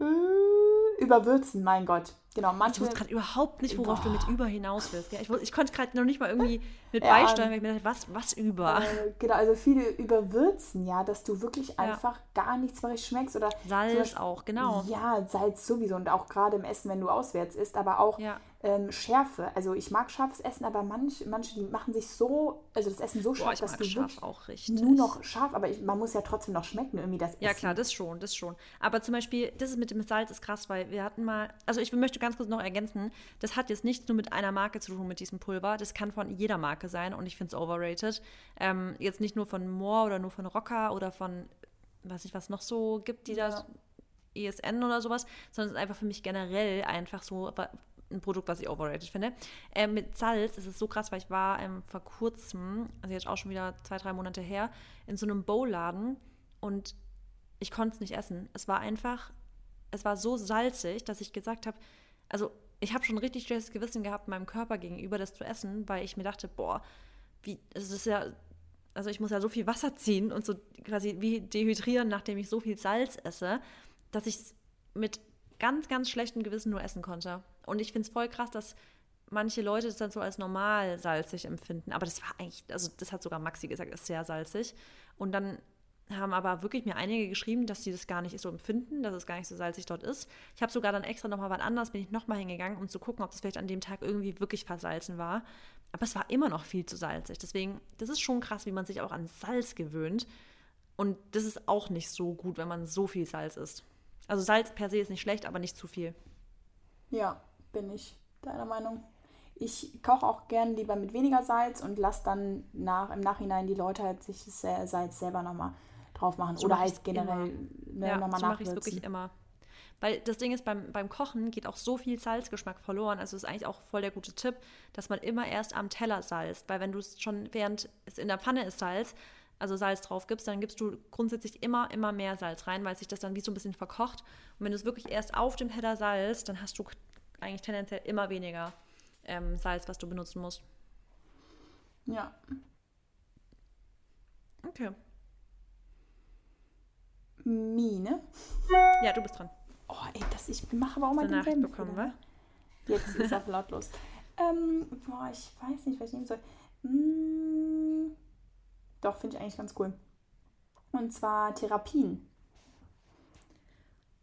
Äh, überwürzen, mein Gott. Genau, manche. Ich wusste gerade überhaupt nicht, worauf boah. du mit über hinaus willst. Ja, ich, ich konnte gerade noch nicht mal irgendwie mit ja, beisteuern, weil ich mir dachte, was, was über? Äh, genau, also viele überwürzen, ja, dass du wirklich einfach ja. gar nichts mehr schmeckst. Oder Salz Beispiel, auch, genau. Ja, Salz sowieso und auch gerade im Essen, wenn du auswärts isst, aber auch ja ähm, Schärfe. Also ich mag scharfes Essen, aber manch, manche, machen sich so, also das Essen so scharf, Boah, dass du scharf auch richtig. nur noch scharf, aber ich, man muss ja trotzdem noch schmecken, irgendwie das Essen. Ja klar, das schon, das schon. Aber zum Beispiel, das ist mit dem Salz ist krass, weil wir hatten mal, also ich möchte ganz kurz noch ergänzen, das hat jetzt nichts nur mit einer Marke zu tun mit diesem Pulver, das kann von jeder Marke sein und ich finde es overrated. Ähm, jetzt nicht nur von Moore oder nur von Rocker oder von, weiß ich was noch so gibt, die ja. da ESN oder sowas, sondern es ist einfach für mich generell einfach so, ein Produkt, was ich overrated finde. Äh, mit Salz ist es so krass, weil ich war ähm, vor kurzem, also jetzt auch schon wieder zwei, drei Monate her, in so einem Bowladen und ich konnte es nicht essen. Es war einfach, es war so salzig, dass ich gesagt habe, also ich habe schon richtig schlechtes Gewissen gehabt meinem Körper gegenüber, das zu essen, weil ich mir dachte, boah, wie, es ist ja, also ich muss ja so viel Wasser ziehen und so quasi wie dehydrieren, nachdem ich so viel Salz esse, dass ich es mit ganz, ganz schlechtem Gewissen nur essen konnte. Und ich finde es voll krass, dass manche Leute das dann so als normal salzig empfinden. Aber das war eigentlich, also das hat sogar Maxi gesagt, ist sehr salzig. Und dann haben aber wirklich mir einige geschrieben, dass sie das gar nicht so empfinden, dass es gar nicht so salzig dort ist. Ich habe sogar dann extra nochmal was anderes, bin ich nochmal hingegangen, um zu gucken, ob das vielleicht an dem Tag irgendwie wirklich versalzen war. Aber es war immer noch viel zu salzig. Deswegen, das ist schon krass, wie man sich auch an Salz gewöhnt. Und das ist auch nicht so gut, wenn man so viel Salz isst. Also Salz per se ist nicht schlecht, aber nicht zu viel. Ja, bin ich deiner Meinung. Ich koche auch gern lieber mit weniger Salz und lasse dann nach, im Nachhinein die Leute halt sich das Salz selber nochmal drauf machen. So Oder halt generell ne, ja, nochmal so mache ich es wirklich immer. Weil das Ding ist, beim, beim Kochen geht auch so viel Salzgeschmack verloren. Also ist eigentlich auch voll der gute Tipp, dass man immer erst am Teller salzt. Weil wenn du es schon, während es in der Pfanne ist Salz, also Salz drauf gibst, dann gibst du grundsätzlich immer, immer mehr Salz rein, weil sich das dann wie so ein bisschen verkocht. Und wenn du es wirklich erst auf dem Header salzt, dann hast du eigentlich tendenziell immer weniger ähm, Salz, was du benutzen musst. Ja. Okay. Mine? Ja, du bist dran. Oh, ey, das, ich mache aber auch mal den Nachricht bekommen, wa? Jetzt ist er lautlos. ähm, boah, ich weiß nicht, was ich nehmen soll. Hm. Doch, finde ich eigentlich ganz cool. Und zwar Therapien.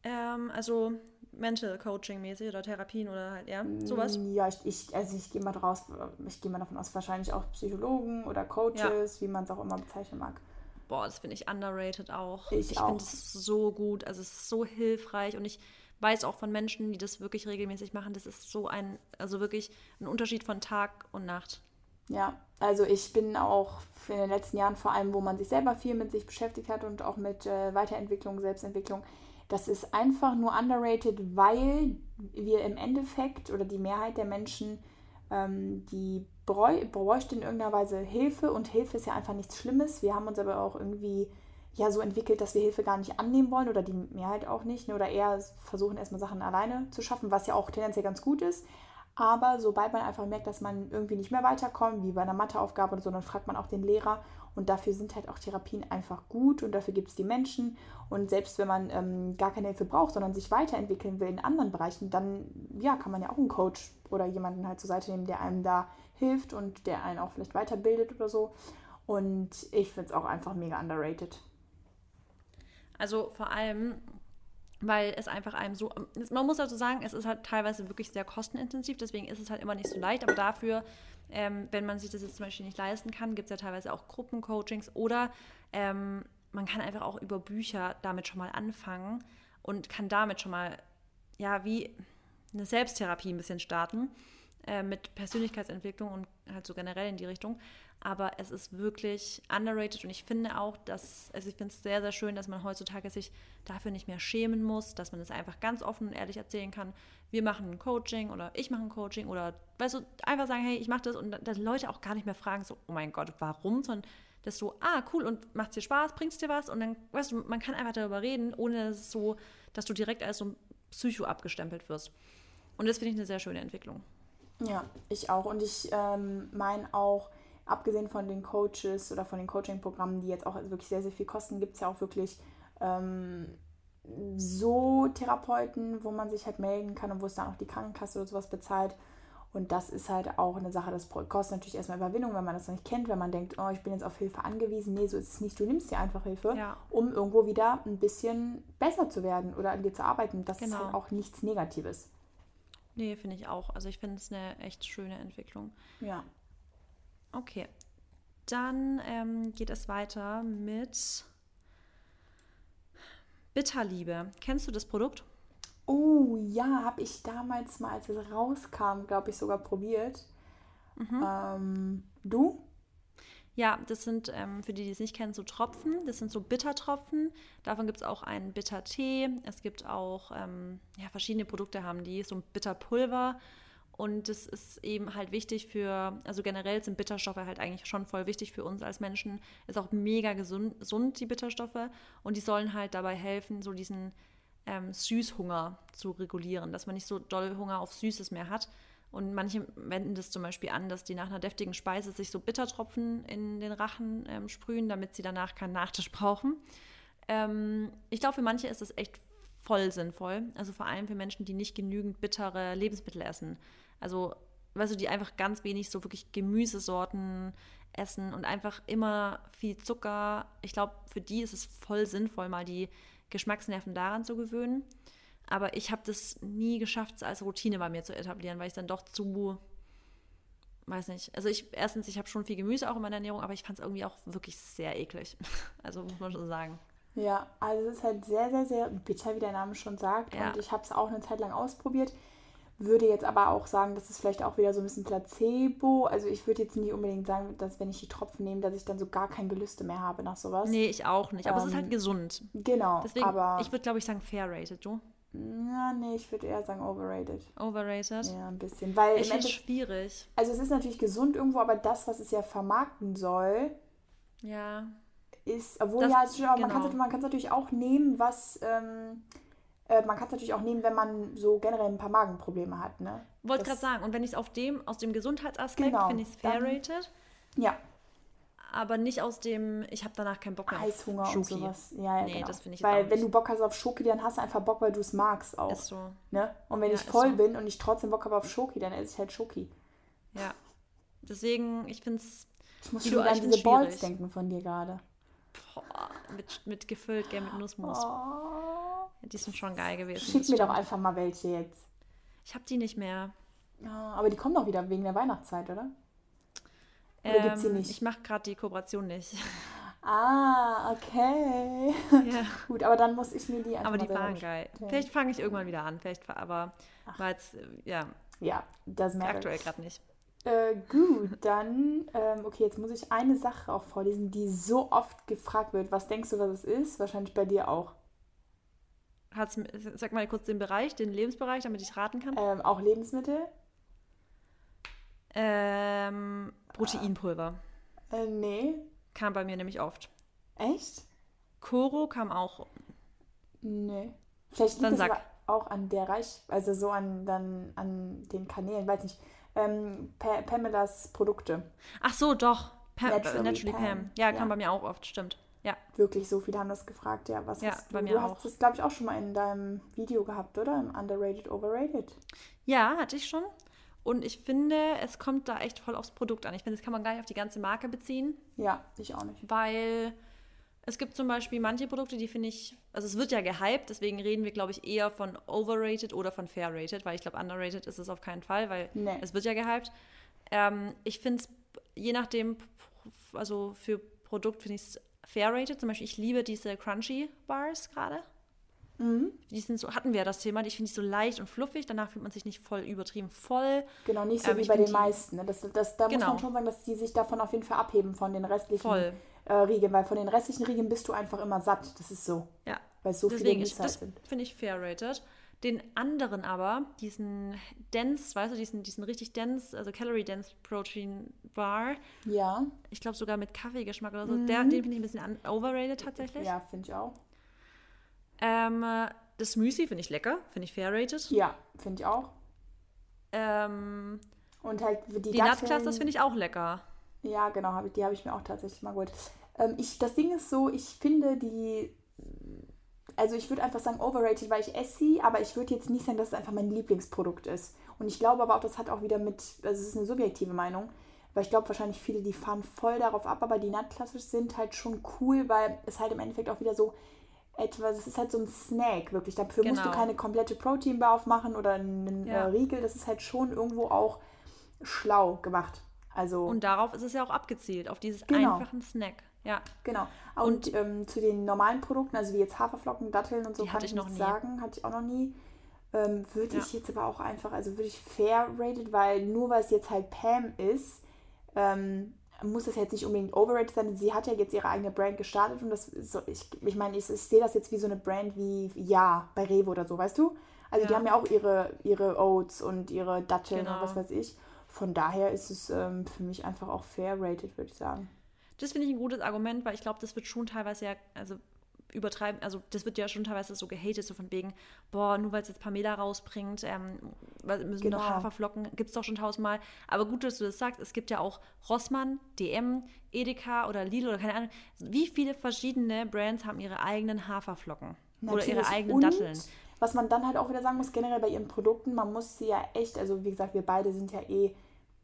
Ähm, also, Mental Coaching mäßig oder Therapien oder halt, ja, sowas? Ja, ich, ich also ich gehe mal draus, ich gehe mal davon aus, wahrscheinlich auch Psychologen oder Coaches, wie man es auch immer bezeichnen mag. Boah, das finde ich underrated auch. Ich ich finde es so gut, also es ist so hilfreich und ich weiß auch von Menschen, die das wirklich regelmäßig machen, das ist so ein, also wirklich ein Unterschied von Tag und Nacht. Ja, also ich bin auch in den letzten Jahren vor allem, wo man sich selber viel mit sich beschäftigt hat und auch mit äh, Weiterentwicklung, Selbstentwicklung, das ist einfach nur underrated, weil wir im Endeffekt oder die Mehrheit der Menschen, ähm, die bräuchte in irgendeiner Weise Hilfe und Hilfe ist ja einfach nichts Schlimmes. Wir haben uns aber auch irgendwie ja so entwickelt, dass wir Hilfe gar nicht annehmen wollen oder die Mehrheit auch nicht ne, oder eher versuchen erstmal Sachen alleine zu schaffen, was ja auch tendenziell ganz gut ist. Aber sobald man einfach merkt, dass man irgendwie nicht mehr weiterkommt, wie bei einer Matheaufgabe oder so, dann fragt man auch den Lehrer. Und dafür sind halt auch Therapien einfach gut und dafür gibt es die Menschen. Und selbst wenn man ähm, gar keine Hilfe braucht, sondern sich weiterentwickeln will in anderen Bereichen, dann ja, kann man ja auch einen Coach oder jemanden halt zur Seite nehmen, der einem da hilft und der einen auch vielleicht weiterbildet oder so. Und ich finde es auch einfach mega underrated. Also vor allem, weil es einfach einem so, man muss also sagen, es ist halt teilweise wirklich sehr kostenintensiv, deswegen ist es halt immer nicht so leicht, aber dafür, ähm, wenn man sich das jetzt zum Beispiel nicht leisten kann, gibt es ja teilweise auch Gruppencoachings oder ähm, man kann einfach auch über Bücher damit schon mal anfangen und kann damit schon mal, ja, wie eine Selbsttherapie ein bisschen starten äh, mit Persönlichkeitsentwicklung und halt so generell in die Richtung. Aber es ist wirklich underrated und ich finde auch, dass, also ich finde es sehr, sehr schön, dass man heutzutage sich dafür nicht mehr schämen muss, dass man es einfach ganz offen und ehrlich erzählen kann. Wir machen ein Coaching oder ich mache ein Coaching oder, weißt du, einfach sagen, hey, ich mache das und dass Leute auch gar nicht mehr fragen, so, oh mein Gott, warum, sondern das so, ah, cool und macht dir Spaß, bringst dir was und dann, weißt du, man kann einfach darüber reden, ohne dass so, dass du direkt als so ein Psycho abgestempelt wirst. Und das finde ich eine sehr schöne Entwicklung. Ja, ich auch. Und ich ähm, meine auch, abgesehen von den Coaches oder von den Coaching-Programmen, die jetzt auch wirklich sehr, sehr viel kosten, gibt es ja auch wirklich ähm, so Therapeuten, wo man sich halt melden kann und wo es dann auch die Krankenkasse oder sowas bezahlt. Und das ist halt auch eine Sache, das kostet natürlich erstmal Überwindung, wenn man das noch nicht kennt, wenn man denkt, oh, ich bin jetzt auf Hilfe angewiesen. Nee, so ist es nicht. Du nimmst dir einfach Hilfe, Ja. um irgendwo wieder ein bisschen besser zu werden oder an dir zu arbeiten. Das ist Genau. halt auch nichts Negatives. Nee, finde ich auch. Also ich finde es eine echt schöne Entwicklung. Ja. Okay. Dann ähm, geht es weiter mit Bitterliebe. Kennst du das Produkt? Oh ja, habe ich damals mal, als es rauskam, glaube ich, sogar probiert. Ähm, du? Ja, das sind, ähm, für die, die es nicht kennen, so Tropfen. Das sind so Bittertropfen. Davon gibt es auch einen Bittertee. Es gibt auch, ähm, ja, verschiedene Produkte haben die, so ein Bitterpulver. Und das ist eben halt wichtig für, also generell sind Bitterstoffe halt eigentlich schon voll wichtig für uns als Menschen. Ist auch mega gesund, gesund die Bitterstoffe. Und die sollen halt dabei helfen, so diesen ähm, Süßhunger zu regulieren, dass man nicht so doll Hunger auf Süßes mehr hat. Und manche wenden das zum Beispiel an, dass die nach einer deftigen Speise sich so Bittertropfen in den Rachen ähm, sprühen, damit sie danach keinen Nachtisch brauchen. Ähm, ich glaube, für manche ist es echt voll sinnvoll. Also vor allem für Menschen, die nicht genügend bittere Lebensmittel essen. Also, weißt du, die einfach ganz wenig so wirklich Gemüsesorten essen und einfach immer viel Zucker. Ich glaube, für die ist es voll sinnvoll, mal die Geschmacksnerven daran zu gewöhnen. Aber ich habe das nie geschafft, es als Routine bei mir zu etablieren, weil ich dann doch zu, weiß nicht. Also ich, erstens, ich habe schon viel Gemüse auch in meiner Ernährung, aber ich fand es irgendwie auch wirklich sehr eklig. Also muss man schon sagen. Ja, also es ist halt sehr, sehr, sehr bitter, wie der Name schon sagt. Ja. Und ich habe es auch eine Zeit lang ausprobiert. Würde jetzt aber auch sagen, das ist vielleicht auch wieder so ein bisschen Placebo. Also ich würde jetzt nie unbedingt sagen, dass wenn ich die Tropfen nehme, dass ich dann so gar kein Gelüste mehr habe nach sowas. Nee, ich auch nicht. Aber es ist Ähm, halt gesund. Genau, Deswegen, aber ich würde, glaube ich, sagen fair rated, du? Ja, nee, ich würde eher sagen overrated. Overrated. Ja, ein bisschen. Weil Ich finde schwierig. also es ist natürlich gesund irgendwo, aber das, was es ja vermarkten soll, Ja. ist, obwohl Das- ja, stimmt, aber man genau. kann es natürlich auch nehmen, was, ähm, äh, man kann es natürlich auch nehmen, wenn man so generell ein paar Magenprobleme hat, ne? Wollte gerade sagen, und wenn ich es auf dem, aus dem Gesundheitsaspekt Genau, finde ich es fair rated, Ja, aber nicht aus dem, ich habe danach keinen Bock mehr auf Heißhunger und sowas. Ja, ja, Nee, genau. das finde ich Weil wenn du Bock hast auf Schoki, dann hast du einfach Bock, weil du es magst auch. Ist so, Ne? Und wenn Ja, ich voll so. bin und ich trotzdem Bock habe auf Schoki, dann esse ich halt Schoki. ja. Deswegen, ich finde es Ich muss schon an diese Balls denken von dir gerade. mit, mit gefüllt, gell, mit Nussmus. Oh. Die sind schon geil gewesen. Schick mir doch einfach mal welche jetzt. Ich habe die nicht mehr. Ja, aber die kommen doch wieder wegen der Weihnachtszeit, oder? Oder gibt's die Ähm, nicht? Ich mache gerade die Kooperation nicht. Ah, okay. ja. Gut, aber dann muss ich mir die einfach Aber die waren geil. Vielleicht fange ich irgendwann wieder an. Vielleicht, aber jetzt, äh, ja, Ja, das merkt aktuell gerade nicht. Äh, gut, dann, ähm, okay, jetzt muss ich eine Sache auch vorlesen, die so oft gefragt wird. Was denkst du, was es ist? Wahrscheinlich bei dir auch. Hat's, sag mal kurz den Bereich, den Lebensbereich, damit ich raten kann. Ähm, auch Lebensmittel? Ähm, Proteinpulver. Äh, nee. Kam bei mir nämlich oft. Echt? Koro kam auch. Nee. Vielleicht liegt Dann auch an der Reich, also so an, dann, an den Kanälen, weiß nicht. Ähm, pa Pamelas Produkte. Ach so, doch. Pam, Naturally Naturally, Pam. Pam. Ja, kam Ja. bei mir auch oft, stimmt. Ja, Wirklich, so viele haben das gefragt, ja. Was Ja, hast du? bei mir du auch. hast das, glaube ich, auch schon mal in deinem Video gehabt, oder? Im Underrated, Overrated. ja hatte ich schon. Und ich finde, es kommt da echt voll aufs Produkt an. Ich finde, das kann man gar nicht auf die ganze Marke beziehen, Ja, ich auch nicht. weil es gibt zum Beispiel manche Produkte, die finde ich, also es wird ja gehypt, deswegen reden wir, glaube ich, eher von overrated oder von fair-rated, weil ich glaube, underrated ist es auf keinen Fall, weil Nee. es wird ja gehypt. Ähm, ich finde es, je nachdem, also für Produkt finde ich es fair-rated. Zum Beispiel, ich liebe diese Crunchy Bars gerade. Mhm. Die sind so, hatten wir ja das Thema, die finde ich so leicht und fluffig, danach fühlt man sich nicht voll übertrieben voll. Genau, nicht so Ähm, wie bei den die- meisten. Ne? Das, das, da muss Genau. man schon sagen, dass die sich davon auf jeden Fall abheben von den restlichen Voll. äh, Riegeln, weil von den restlichen Riegeln bist du einfach immer satt. Das ist so, Ja. weil es so Deswegen, viele ich, das finde ich fair rated. Den anderen aber, diesen dense, weißt du, diesen, diesen richtig dense, also Calorie dense Protein Bar, Ja, ich glaube sogar mit Kaffeegeschmack oder so, der, den finde ich ein bisschen overrated tatsächlich. Mhm. ja, finde ich auch. Ähm, äh, das Müsli finde ich lecker, finde ich fair rated. Ja, finde ich auch. Ähm, Und halt die, die Datteln- Nutclusters finde ich auch lecker. Ja, genau, hab ich, die habe ich mir auch tatsächlich mal geholt. Ähm, ich, das Ding ist so, ich finde die, also ich würde einfach sagen overrated, weil ich esse sie, aber ich würde jetzt nicht sagen, dass es einfach mein Lieblingsprodukt ist. Und ich glaube aber auch, das hat auch wieder mit, also es ist eine subjektive Meinung, weil ich glaube wahrscheinlich viele, die fahren voll darauf ab, aber die Nutklassisch sind halt schon cool, weil es halt im Endeffekt auch wieder so etwas, es ist halt so ein Snack, wirklich. Dafür musst du Genau. keine komplette Proteinbar aufmachen oder einen Ja. äh, Riegel, das ist halt schon irgendwo auch schlau gemacht. Also Und darauf ist es ja auch abgezielt, auf dieses Genau. einfachen Snack. Ja, Genau. Und, ähm, zu den normalen Produkten, also wie jetzt Haferflocken, Datteln und so, kann ich noch nichts nie. sagen. Hatte ich auch noch nie. Ähm, würde Ja. ich jetzt aber auch einfach, also würde ich fair rated, weil nur weil es jetzt halt Pam ist, ähm, muss das jetzt nicht unbedingt overrated sein. Sie hat ja jetzt ihre eigene Brand gestartet und das so, ich, ich meine, ich, ich sehe das jetzt wie so eine Brand wie Ja bei Rewe oder so, weißt du? Also die Ja. haben ja auch ihre, ihre Oats und ihre Datteln Genau. und was weiß ich. Von daher ist es ähm, für mich einfach auch fair rated, würde ich sagen. Das finde ich ein gutes Argument, weil ich glaube, das wird schon teilweise ja, also übertreiben, also das wird ja schon teilweise so gehatet, so von wegen, boah, nur weil es jetzt Pamela rausbringt, ähm, müssen Genau. noch Haferflocken, gibt es doch schon tausendmal. Aber gut, dass du das sagst, es gibt ja auch Rossmann, DM, Edeka oder Lidl oder keine Ahnung. Wie viele verschiedene Brands haben ihre eigenen Haferflocken oder ihre Natürlich. eigenen Und Datteln? Was man dann halt auch wieder sagen muss, generell bei ihren Produkten, man muss sie ja echt, also wie gesagt, wir beide sind ja eh,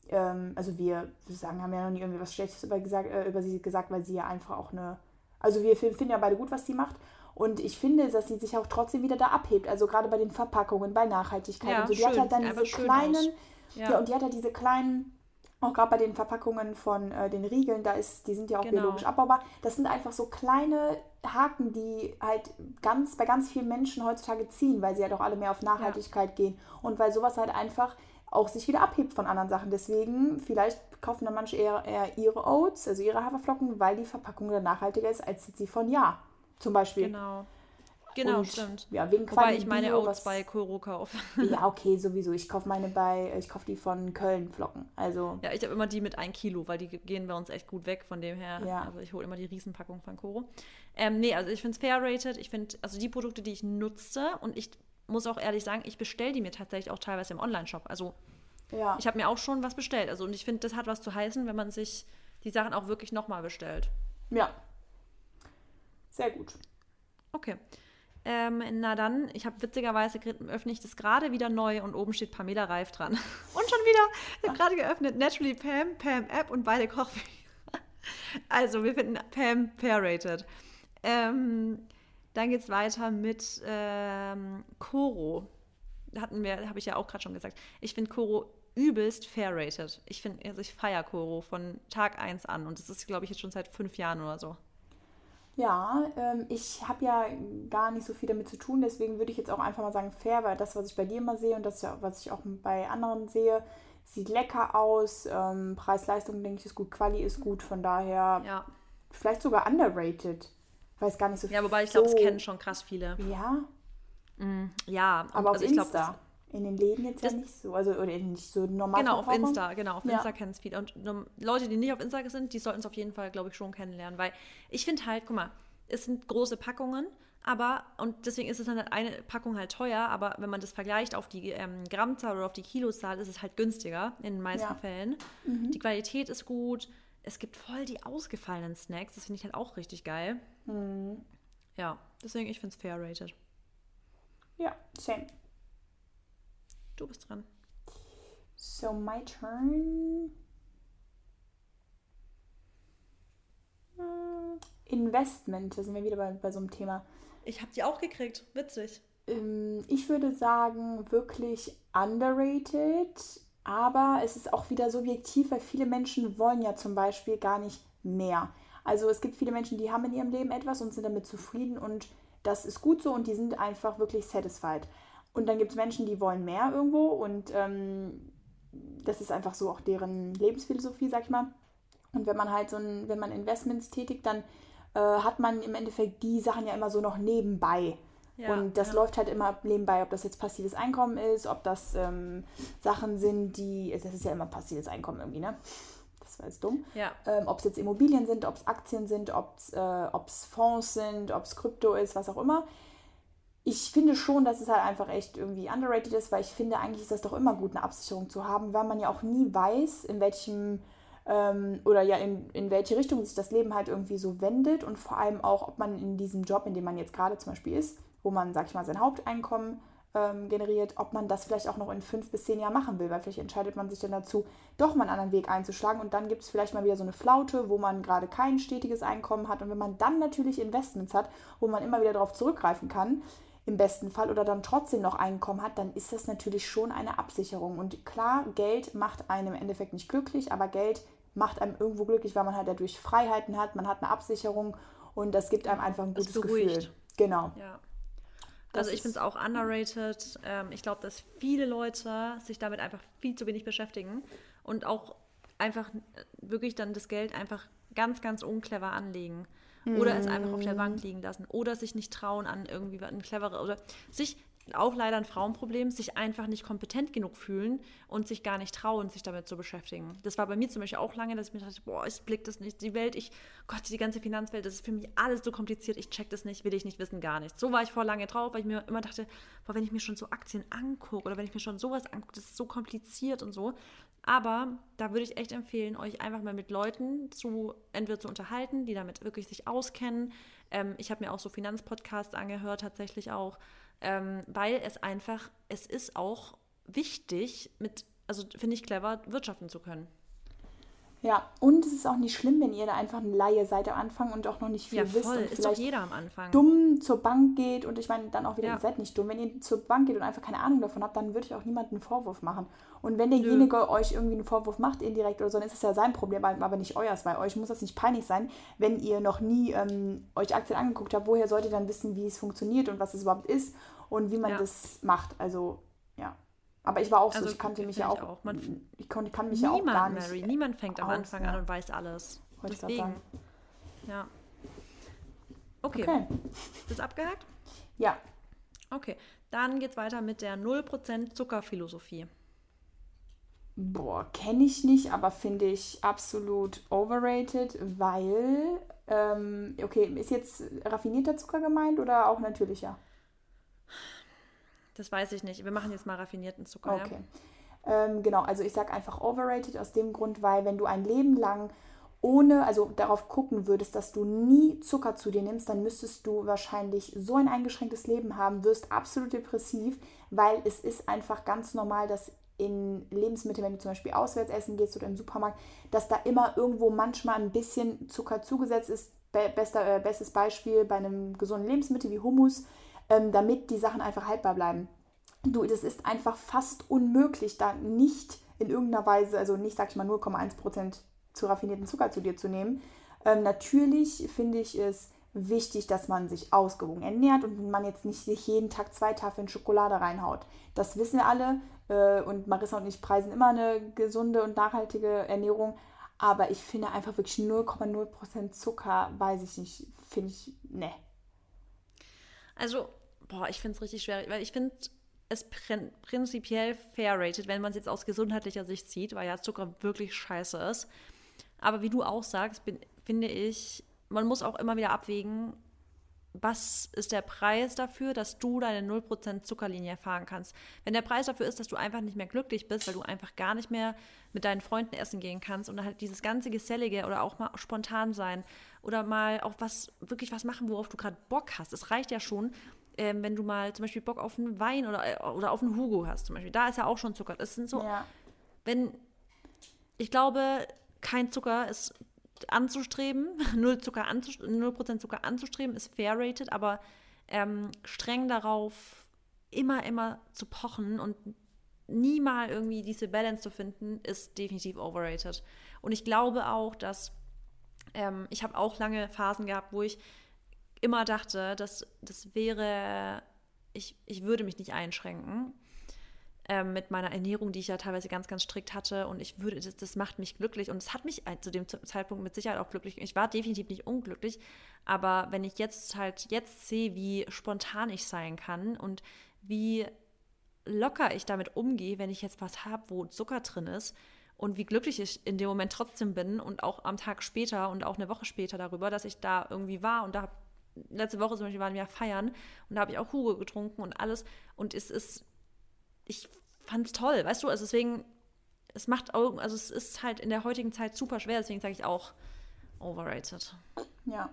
ähm, also wir, wir sagen, haben ja noch nie irgendwie was Schlechtes über, gesagt, äh, über sie gesagt, weil sie ja einfach auch eine, also wir finden ja beide gut, was sie macht. Und ich finde, dass sie sich auch trotzdem wieder da abhebt. Also gerade bei den Verpackungen, bei Nachhaltigkeit Ja, und so. Die hat schön. halt dann diese kleinen, ja. Ja. und die hat halt diese kleinen, auch gerade bei den Verpackungen von äh, den Riegeln, da ist, die sind ja auch Genau. biologisch abbaubar. Das sind einfach so kleine Haken, die halt ganz bei ganz vielen Menschen heutzutage ziehen, weil sie halt auch alle mehr auf Nachhaltigkeit gehen und weil sowas halt einfach auch sich wieder abhebt von anderen Sachen. Deswegen, vielleicht kaufen dann manche eher, eher ihre Oats, also ihre Haferflocken, weil die Verpackung dann nachhaltiger ist als die von Ja. Zum Beispiel. Genau. Genau, Und, stimmt. Ja, wegen Wobei Quali ich meine Bio, Oats was- bei Koro kaufe. Ja, okay, sowieso. Ich kaufe meine bei, ich kaufe die von Köln Flocken. Also, Ja, ich habe immer die mit 1 Kilo, weil die gehen bei uns echt gut weg, von dem her. Ja. Also ich hole immer die Riesenpackung von Koro. Ähm, nee, also ich finde es fair rated. Ich finde, also die Produkte, die ich nutze und ich muss auch ehrlich sagen, ich bestelle die mir tatsächlich auch teilweise im Online-Shop. Also ja. ich habe mir auch schon was bestellt. Also und ich finde, das hat was zu heißen, wenn man sich die Sachen auch wirklich nochmal bestellt. Ja. Sehr gut. Okay. Ähm, na dann, ich habe witzigerweise öffne ich das gerade wieder neu und oben steht Pamela Reif dran. Und schon wieder, ich habe gerade geöffnet, Naturally Pam, Pam App und beide Kochbücher. Also, wir finden Pam fair rated. Ähm, Dann geht es weiter mit ähm, Koro. Hatten wir, habe ich ja auch gerade schon gesagt. Ich finde Koro übelst fair rated. Ich finde, also ich feiere Koro von Tag 1 an und das ist, glaube ich, jetzt schon seit fünf Jahren oder so. Ja, ähm, ich habe ja gar nicht so viel damit zu tun, deswegen würde ich jetzt auch einfach mal sagen fair, weil das, was ich bei dir immer sehe und das, was ich auch bei anderen sehe, sieht lecker aus. Ähm, Preis-Leistung, denke ich, ist gut. Quali ist gut, von daher ja. vielleicht sogar underrated. Weiß gar nicht so viel. Ja, wobei ich glaube, so. es kennen schon krass viele. Ja. Mm, ja, aber auf also Insta. Glaub, in den Läden jetzt ja nicht so, also oder nicht so normal. Genau, auf Insta, genau, auf ja. Insta kennen es viele. Und um, Leute, die nicht auf Insta sind, die sollten es auf jeden Fall, glaube ich, schon kennenlernen, weil ich finde halt, guck mal, es sind große Packungen, aber, und deswegen ist es dann halt eine Packung halt teuer, aber wenn man das vergleicht auf die ähm, Grammzahl oder auf die Kilozahl, ist es halt günstiger in den meisten ja. Fällen. Mhm. Die Qualität ist gut. Es gibt voll die ausgefallenen Snacks, das finde ich halt auch richtig geil. Mhm. Ja, deswegen, ich finde es fair rated. Ja, same. Du bist dran. So, my turn. Hm, Investment, da sind wir wieder bei, bei so einem Thema. Ich habe die auch gekriegt, witzig. Ähm, ich würde sagen, wirklich underrated, aber es ist auch wieder subjektiv, weil viele Menschen wollen ja zum Beispiel gar nicht mehr. Also es gibt viele Menschen, die haben in ihrem Leben etwas und sind damit zufrieden und das ist gut so und die sind einfach wirklich satisfied. Und dann gibt es Menschen, die wollen mehr irgendwo und ähm, das ist einfach so auch deren Lebensphilosophie, sag ich mal. Und wenn man halt so ein, wenn man Investments tätigt, dann äh, hat man im Endeffekt die Sachen ja immer so noch nebenbei. Ja, und das ja. läuft halt immer nebenbei, ob das jetzt passives Einkommen ist, ob das ähm, Sachen sind, die, das ist ja immer passives Einkommen irgendwie, ne? Das war jetzt dumm. Ja. Ähm, ob es jetzt Immobilien sind, ob es Aktien sind, ob es äh, Fonds sind, ob es Krypto ist, was auch immer ich finde schon, dass es halt einfach echt irgendwie underrated ist, weil ich finde, eigentlich ist das doch immer gut, eine Absicherung zu haben, weil man ja auch nie weiß, in welchem ähm, oder ja, in, in welche Richtung sich das Leben halt irgendwie so wendet und vor allem auch, ob man in diesem Job, in dem man jetzt gerade zum Beispiel ist, wo man, sag ich mal, sein Haupteinkommen ähm, generiert, ob man das vielleicht auch noch in fünf bis zehn Jahren machen will, weil vielleicht entscheidet man sich dann dazu, doch mal einen anderen Weg einzuschlagen und dann gibt es vielleicht mal wieder so eine Flaute, wo man gerade kein stetiges Einkommen hat und wenn man dann natürlich Investments hat, wo man immer wieder darauf zurückgreifen kann, im besten Fall oder dann trotzdem noch Einkommen hat, dann ist das natürlich schon eine Absicherung. Und klar, Geld macht einem im Endeffekt nicht glücklich, aber Geld macht einem irgendwo glücklich, weil man halt dadurch Freiheiten hat, man hat eine Absicherung und das gibt einem einfach ein gutes Gefühl. Genau. Ja. also ich finde es auch underrated. Ähm, ich glaube, dass viele Leute sich damit einfach viel zu wenig beschäftigen und auch einfach wirklich dann das Geld einfach ganz, ganz unclever anlegen. Oder es einfach auf der Bank mm. liegen lassen. Oder sich nicht trauen an irgendwie ein cleverer. Oder sich auch leider ein Frauenproblem, sich einfach nicht kompetent genug fühlen und sich gar nicht trauen, sich damit zu beschäftigen. Das war bei mir zum Beispiel auch lange, dass ich mir dachte, boah, ich blick das nicht, die Welt, ich, Gott, die ganze Finanzwelt, das ist für mich alles so kompliziert, ich check das nicht, will ich nicht wissen, gar nicht. So war ich vor lange drauf, weil ich mir immer dachte, boah, wenn ich mir schon so Aktien angucke oder wenn ich mir schon sowas angucke, das ist so kompliziert und so. Aber da würde ich echt empfehlen, euch einfach mal mit Leuten zu entweder zu unterhalten, die damit wirklich sich auskennen. Ähm, ich habe mir auch so Finanzpodcasts angehört, tatsächlich auch, ähm, weil es einfach, es ist auch wichtig, mit, also finde ich clever, wirtschaften zu können. Ja, und es ist auch nicht schlimm, wenn ihr da einfach ein Laie seid am Anfang und auch noch nicht viel ja, wisst. Und ist doch jeder am Anfang. dumm zur Bank geht und ich meine dann auch wieder, ja. ihr seid nicht dumm. Wenn ihr zur Bank geht und einfach keine Ahnung davon habt, dann würde ich auch niemanden einen Vorwurf machen. Und wenn derjenige Nö. euch irgendwie einen Vorwurf macht, indirekt oder so, dann ist es ja sein Problem, aber nicht euers, weil euch muss das nicht peinlich sein, wenn ihr noch nie ähm, euch Aktien angeguckt habt. Woher sollt ihr dann wissen, wie es funktioniert und was es überhaupt ist und wie man ja. das macht? Also. Aber ich war auch so, also, ich kannte mich ja auch. auch. Man, ich kann, kann mich niemand, ja auch gar nicht. Mary, niemand fängt am Anfang ja. an und weiß alles. Wollte Deswegen. Ja. Okay. okay. Das abgehakt? Ja. Okay. Dann geht's weiter mit der 0% Zuckerphilosophie. Boah, kenne ich nicht, aber finde ich absolut overrated, weil, ähm, okay, ist jetzt raffinierter Zucker gemeint oder auch natürlicher? Das weiß ich nicht. Wir machen jetzt mal raffinierten Zucker. Okay. Ja? Ähm, genau, also ich sage einfach overrated aus dem Grund, weil wenn du ein Leben lang ohne, also darauf gucken würdest, dass du nie Zucker zu dir nimmst, dann müsstest du wahrscheinlich so ein eingeschränktes Leben haben, wirst absolut depressiv, weil es ist einfach ganz normal, dass in Lebensmitteln, wenn du zum Beispiel auswärts essen gehst oder im Supermarkt, dass da immer irgendwo manchmal ein bisschen Zucker zugesetzt ist, be bester, äh, bestes Beispiel bei einem gesunden Lebensmittel wie Hummus, ähm, damit die Sachen einfach haltbar bleiben. Du, das ist einfach fast unmöglich, da nicht in irgendeiner Weise, also nicht, sag ich mal, 0,1% zu raffinierten Zucker zu dir zu nehmen. Ähm, natürlich finde ich es wichtig, dass man sich ausgewogen ernährt und man jetzt nicht sich jeden Tag zwei Tafeln Schokolade reinhaut. Das wissen wir alle äh, und Marissa und ich preisen immer eine gesunde und nachhaltige Ernährung. Aber ich finde einfach wirklich 0,0% Zucker, weiß ich nicht, finde ich, ne. Also, boah, ich finde es richtig schwer, weil ich finde es prin prinzipiell fair rated, wenn man es jetzt aus gesundheitlicher Sicht sieht, weil ja Zucker wirklich scheiße ist. Aber wie du auch sagst, bin, finde ich, man muss auch immer wieder abwägen, was ist der Preis dafür, dass du deine 0% Zuckerlinie fahren kannst. Wenn der Preis dafür ist, dass du einfach nicht mehr glücklich bist, weil du einfach gar nicht mehr mit deinen Freunden essen gehen kannst und halt dieses ganze Gesellige oder auch mal spontan sein oder mal auch was, wirklich was machen, worauf du gerade Bock hast. Es reicht ja schon, ähm, wenn du mal zum Beispiel Bock auf einen Wein oder, äh, oder auf einen Hugo hast zum Beispiel. Da ist ja auch schon Zucker. Das sind so, ja. wenn, ich glaube, kein Zucker ist anzustreben, null Zucker anzustreben, 0% Zucker anzustreben, ist fair rated, aber ähm, streng darauf immer, immer zu pochen und nie mal irgendwie diese Balance zu finden, ist definitiv overrated. Und ich glaube auch, dass ähm, ich habe auch lange Phasen gehabt, wo ich immer dachte, dass das wäre, ich, ich würde mich nicht einschränken ähm, mit meiner Ernährung, die ich ja teilweise ganz, ganz strikt hatte. Und ich würde, das, das macht mich glücklich. Und es hat mich zu dem Zeitpunkt mit Sicherheit auch glücklich. Ich war definitiv nicht unglücklich. Aber wenn ich jetzt halt jetzt sehe, wie spontan ich sein kann und wie locker ich damit umgehe, wenn ich jetzt was habe, wo Zucker drin ist, und wie glücklich ich in dem Moment trotzdem bin und auch am Tag später und auch eine Woche später darüber, dass ich da irgendwie war und da letzte Woche zum Beispiel waren wir feiern und da habe ich auch Hugo getrunken und alles. Und es ist, ich fand es toll, weißt du? Also deswegen, es macht auch, also es ist halt in der heutigen Zeit super schwer, deswegen sage ich auch overrated. Ja.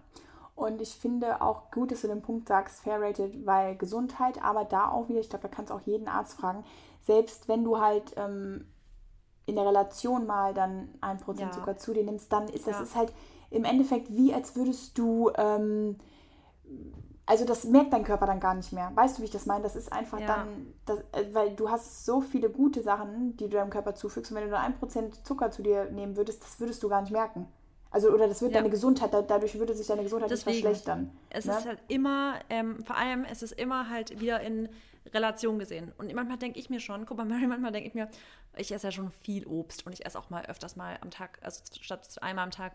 Und ich finde auch gut, dass du den Punkt sagst, fair rated, weil Gesundheit, aber da auch wieder, ich glaube, da kannst du auch jeden Arzt fragen, selbst wenn du halt ähm, in der Relation mal dann ein Prozent ja. Zucker zu dir nimmst, dann ist das ja. ist halt im Endeffekt wie, als würdest du ähm, also das merkt dein Körper dann gar nicht mehr. Weißt du, wie ich das meine? Das ist einfach ja. dann, das, äh, weil du hast so viele gute Sachen, die du deinem Körper zufügst. Und wenn du nur ein Prozent Zucker zu dir nehmen würdest, das würdest du gar nicht merken. Also, oder das wird ja. deine Gesundheit, dadurch würde sich deine Gesundheit Deswegen, nicht verschlechtern. Es ne? ist halt immer, ähm, vor allem, es ist immer halt wieder in Relation gesehen. Und manchmal denke ich mir schon, guck mal, Mary, manchmal denke ich mir, ich esse ja schon viel Obst und ich esse auch mal öfters mal am Tag, also statt einmal am Tag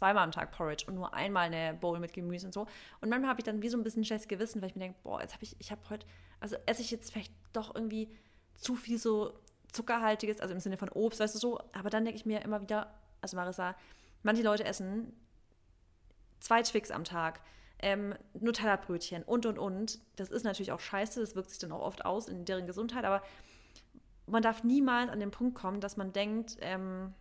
zweimal am Tag Porridge und nur einmal eine Bowl mit Gemüse und so. Und manchmal habe ich dann wie so ein bisschen schlechtes Gewissen, weil ich mir denke, boah, jetzt habe ich, ich habe heute, also esse ich jetzt vielleicht doch irgendwie zu viel so zuckerhaltiges, also im Sinne von Obst, weißt du so. Aber dann denke ich mir immer wieder, also Marissa, manche Leute essen zwei Twix am Tag, ähm, Nutella-Brötchen und und und. Das ist natürlich auch scheiße, das wirkt sich dann auch oft aus in deren Gesundheit, aber man darf niemals an den Punkt kommen, dass man denkt, ähm,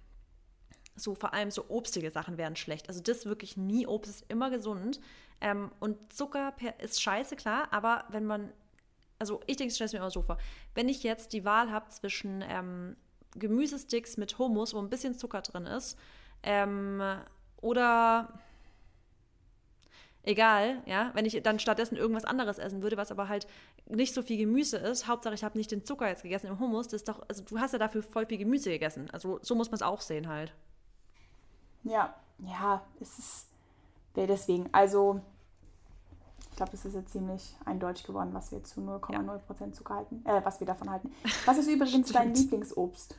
so vor allem so obstige Sachen wären schlecht. Also das wirklich nie. Obst ist immer gesund. Ähm, und Zucker ist scheiße, klar, aber wenn man, also ich denke, ich stelle es mir immer so vor, wenn ich jetzt die Wahl habe zwischen ähm, Gemüsesticks mit Hummus, wo ein bisschen Zucker drin ist, ähm, oder egal, ja, wenn ich dann stattdessen irgendwas anderes essen würde, was aber halt nicht so viel Gemüse ist, Hauptsache ich habe nicht den Zucker jetzt gegessen im Hummus, das ist doch, also du hast ja dafür voll viel Gemüse gegessen. Also so muss man es auch sehen halt. Ja, ja, es ist deswegen. Also, ich glaube, es ist jetzt ziemlich eindeutig geworden, was wir zu 0,0% ja. Zucker halten, äh, was wir davon halten. Was ist übrigens dein Lieblingsobst?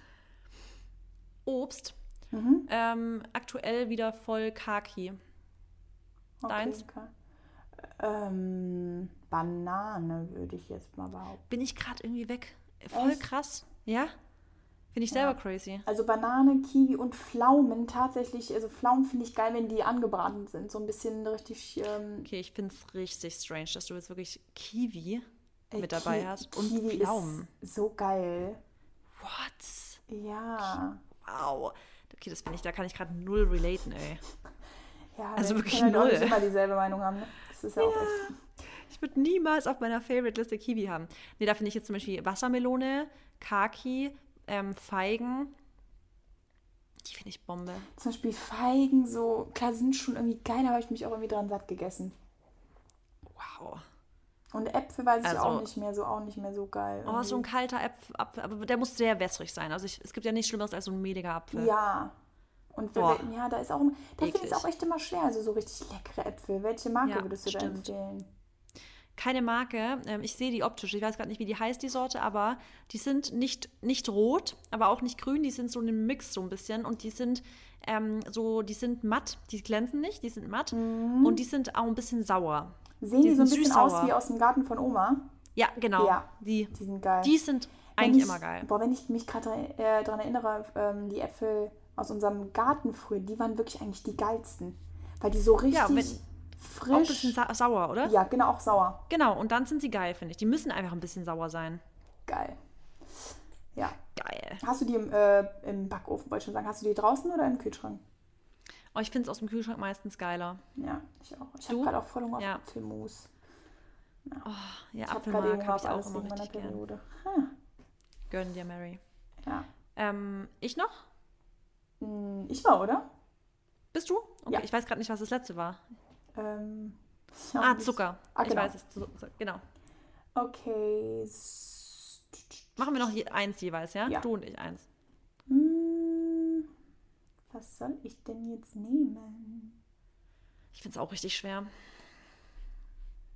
Obst? Mhm. Ähm, aktuell wieder voll Kaki. Deins? Okay. Ähm, Banane würde ich jetzt mal behaupten. Bin ich gerade irgendwie weg? Voll Echt? krass. Ja? Finde ich selber ja. crazy. Also Banane, Kiwi und Pflaumen tatsächlich. Also Pflaumen finde ich geil, wenn die angebraten sind. So ein bisschen richtig. Ähm okay, ich finde es richtig strange, dass du jetzt wirklich Kiwi Ey, mit dabei Ki hast und Kiwi Pflaumen. Ist so geil. What? Ja. Wow. Okay, das finde ich, da kann ich gerade null relaten, ey. Ja, also wirklich halt null. Nicht immer dieselbe Meinung haben. Ne? Das ist ja, ja. auch echt. Ich würde niemals auf meiner Favorite-Liste Kiwi haben. Nee, da finde ich jetzt zum Beispiel Wassermelone, Kaki, ähm, Feigen, Die finde ich Bombe. Zum Beispiel Feigen, so, klar, sind schon irgendwie geil, da habe ich mich auch irgendwie dran satt gegessen. Wow. Und Äpfel weiß ich Also- auch nicht mehr so, auch nicht mehr so geil. Oh, so ein irgendwie. kalter Apfel, Apfel, aber der muss sehr wässrig sein. Also ich, es gibt ja nichts Schlimmeres als so ein mehliger Apfel. Ja. Und wenn- ja, da ist auch, da finde ich es auch echt immer schwer. Also so richtig leckere Äpfel. Welche Marke Ja, würdest du da stimmt. empfehlen? Keine Marke. Ähm, ich sehe die optisch. Ich weiß gerade nicht, wie die heißt, die Sorte, aber die sind nicht, nicht rot, aber auch nicht grün. Die sind so ein Mix so ein bisschen. Und die sind ähm, so, die sind matt. Die glänzen nicht, die sind matt. Und die sind auch ein bisschen sauer. Sehen die, Die so ein bisschen aus wie aus dem Garten von Oma? Ja, genau. Ja. Die, Die sind geil. die sind eigentlich ich, immer geil. Boah, wenn ich mich gerade äh, daran erinnere, ähm, die Äpfel aus unserem Garten früher, die waren wirklich eigentlich die geilsten. Weil die so richtig Ja, wenn- frisch. Auch ein bisschen sa sauer, oder? ja, genau, auch sauer. Genau, und dann sind sie geil, finde ich. Die müssen einfach ein bisschen sauer sein. Geil. Ja. Geil. Hast du die im, äh, im Backofen, wollte ich schon sagen, hast du die draußen oder im Kühlschrank? Oh, ich finde es aus dem Kühlschrank meistens geiler. Ja, ich auch. Ich habe gerade auch voll Hunger auf Ja. Apfelmus. Ja, Ich habe gerade Apfelmark habe auf ich auch immer richtig gern. Hm. Gönn dir, Mary. Ja. Ähm, ich noch? Hm, Ich war, oder? Bist du? Okay, Ja. ich weiß gerade nicht, was das letzte war. Ähm, Ah. Zucker. Ah, Ich genau. weiß es. Genau. Okay. Machen wir noch je eins jeweils, ja? Ja. Du und ich eins. Hm, was soll ich denn jetzt nehmen? Ich finde es auch richtig schwer.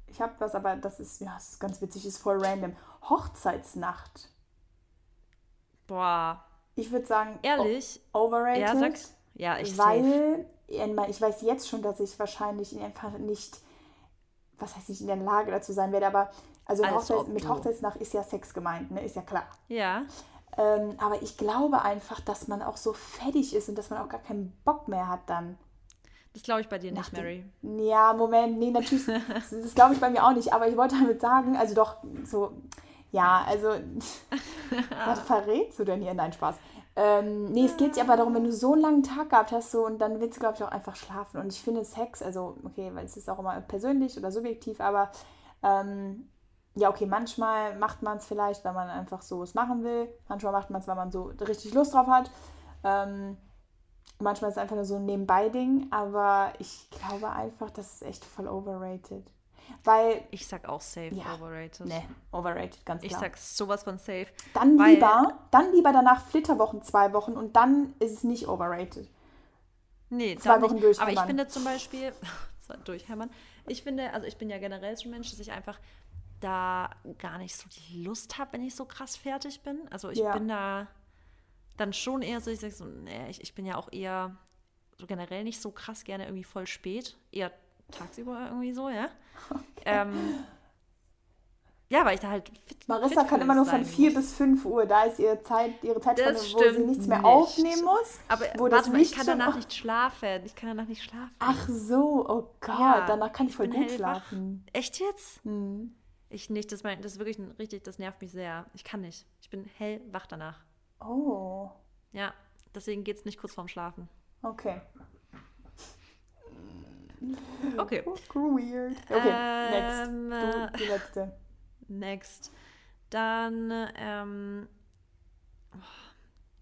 Ich habe was, aber das ist, ja, das ist ganz witzig, ist voll random. Hochzeitsnacht. Boah, Ich würde sagen, ehrlich? overrated. Ja, sag. Ja, ich safe. weil mein- ich weiß jetzt schon, dass ich wahrscheinlich einfach nicht, was heißt nicht in der Lage dazu sein werde, aber also Als Hochzeits, mit. Hochzeitsnacht ist ja Sex gemeint, ne? Ist ja klar. Ja. Ähm, aber ich glaube einfach, dass man auch so fertig ist und dass man auch gar keinen Bock mehr hat dann. Das glaube ich bei dir Nach nicht, dem- Mary. Ja, Moment, nee, natürlich, das, das glaube ich bei mir auch nicht, aber ich wollte damit sagen, also doch, so, ja, also, was verrätst du denn hier? Nein, Spaß. Ähm, nee, es geht ja aber darum, wenn du so einen langen Tag gehabt hast, so, und dann willst du, glaube ich, auch einfach schlafen. Und ich finde Sex, also, okay, weil es ist auch immer persönlich oder subjektiv, aber, ähm, ja, okay, manchmal macht man es vielleicht, weil man einfach so was machen will. Manchmal macht man es, weil man so richtig Lust drauf hat. Ähm, manchmal ist es einfach nur so ein Nebenbei-Ding, aber ich glaube einfach, das ist echt voll overrated. Weil, Ich sag auch safe Ja. overrated. ne, overrated, ganz Ich klar. sag sowas von safe. dann lieber, dann lieber danach Flitterwochen zwei Wochen und dann ist es nicht overrated. Nee, Zwei Wochen nicht. Aber ich finde zum Beispiel, durchhämmern, ich finde, also ich bin ja generell so ein Mensch, dass ich einfach da gar nicht so die Lust habe, wenn ich so krass fertig bin. Also ich Ja. bin da dann schon eher so, ich sag so, nee, ich, ich bin ja auch eher so generell nicht so krass gerne irgendwie voll spät, eher tagsüber irgendwie so, ja. Ähm, ja, weil ich da halt fit Marissa fit kann immer nur von sein 4 muss. bis 5 Uhr, da ist ihre Zeit, ihre Zeitspanne, Das wo sie nichts mehr nicht. aufnehmen muss. Aber wo das warte mal, ich kann danach nicht schlafen. Ich kann danach nicht schlafen. Ach so, oh Gott, Ja, danach kann ich voll gut hellwach. schlafen. Echt jetzt? Hm. Ich nicht, das, mein, das ist wirklich ein, richtig, das nervt mich sehr. Ich kann nicht. Ich bin hellwach danach. Oh, Ja, deswegen geht es nicht kurz vorm Schlafen. okay. Okay, Weird. Okay, Ähm, next. Du, die letzte. next. Dann ähm, oh,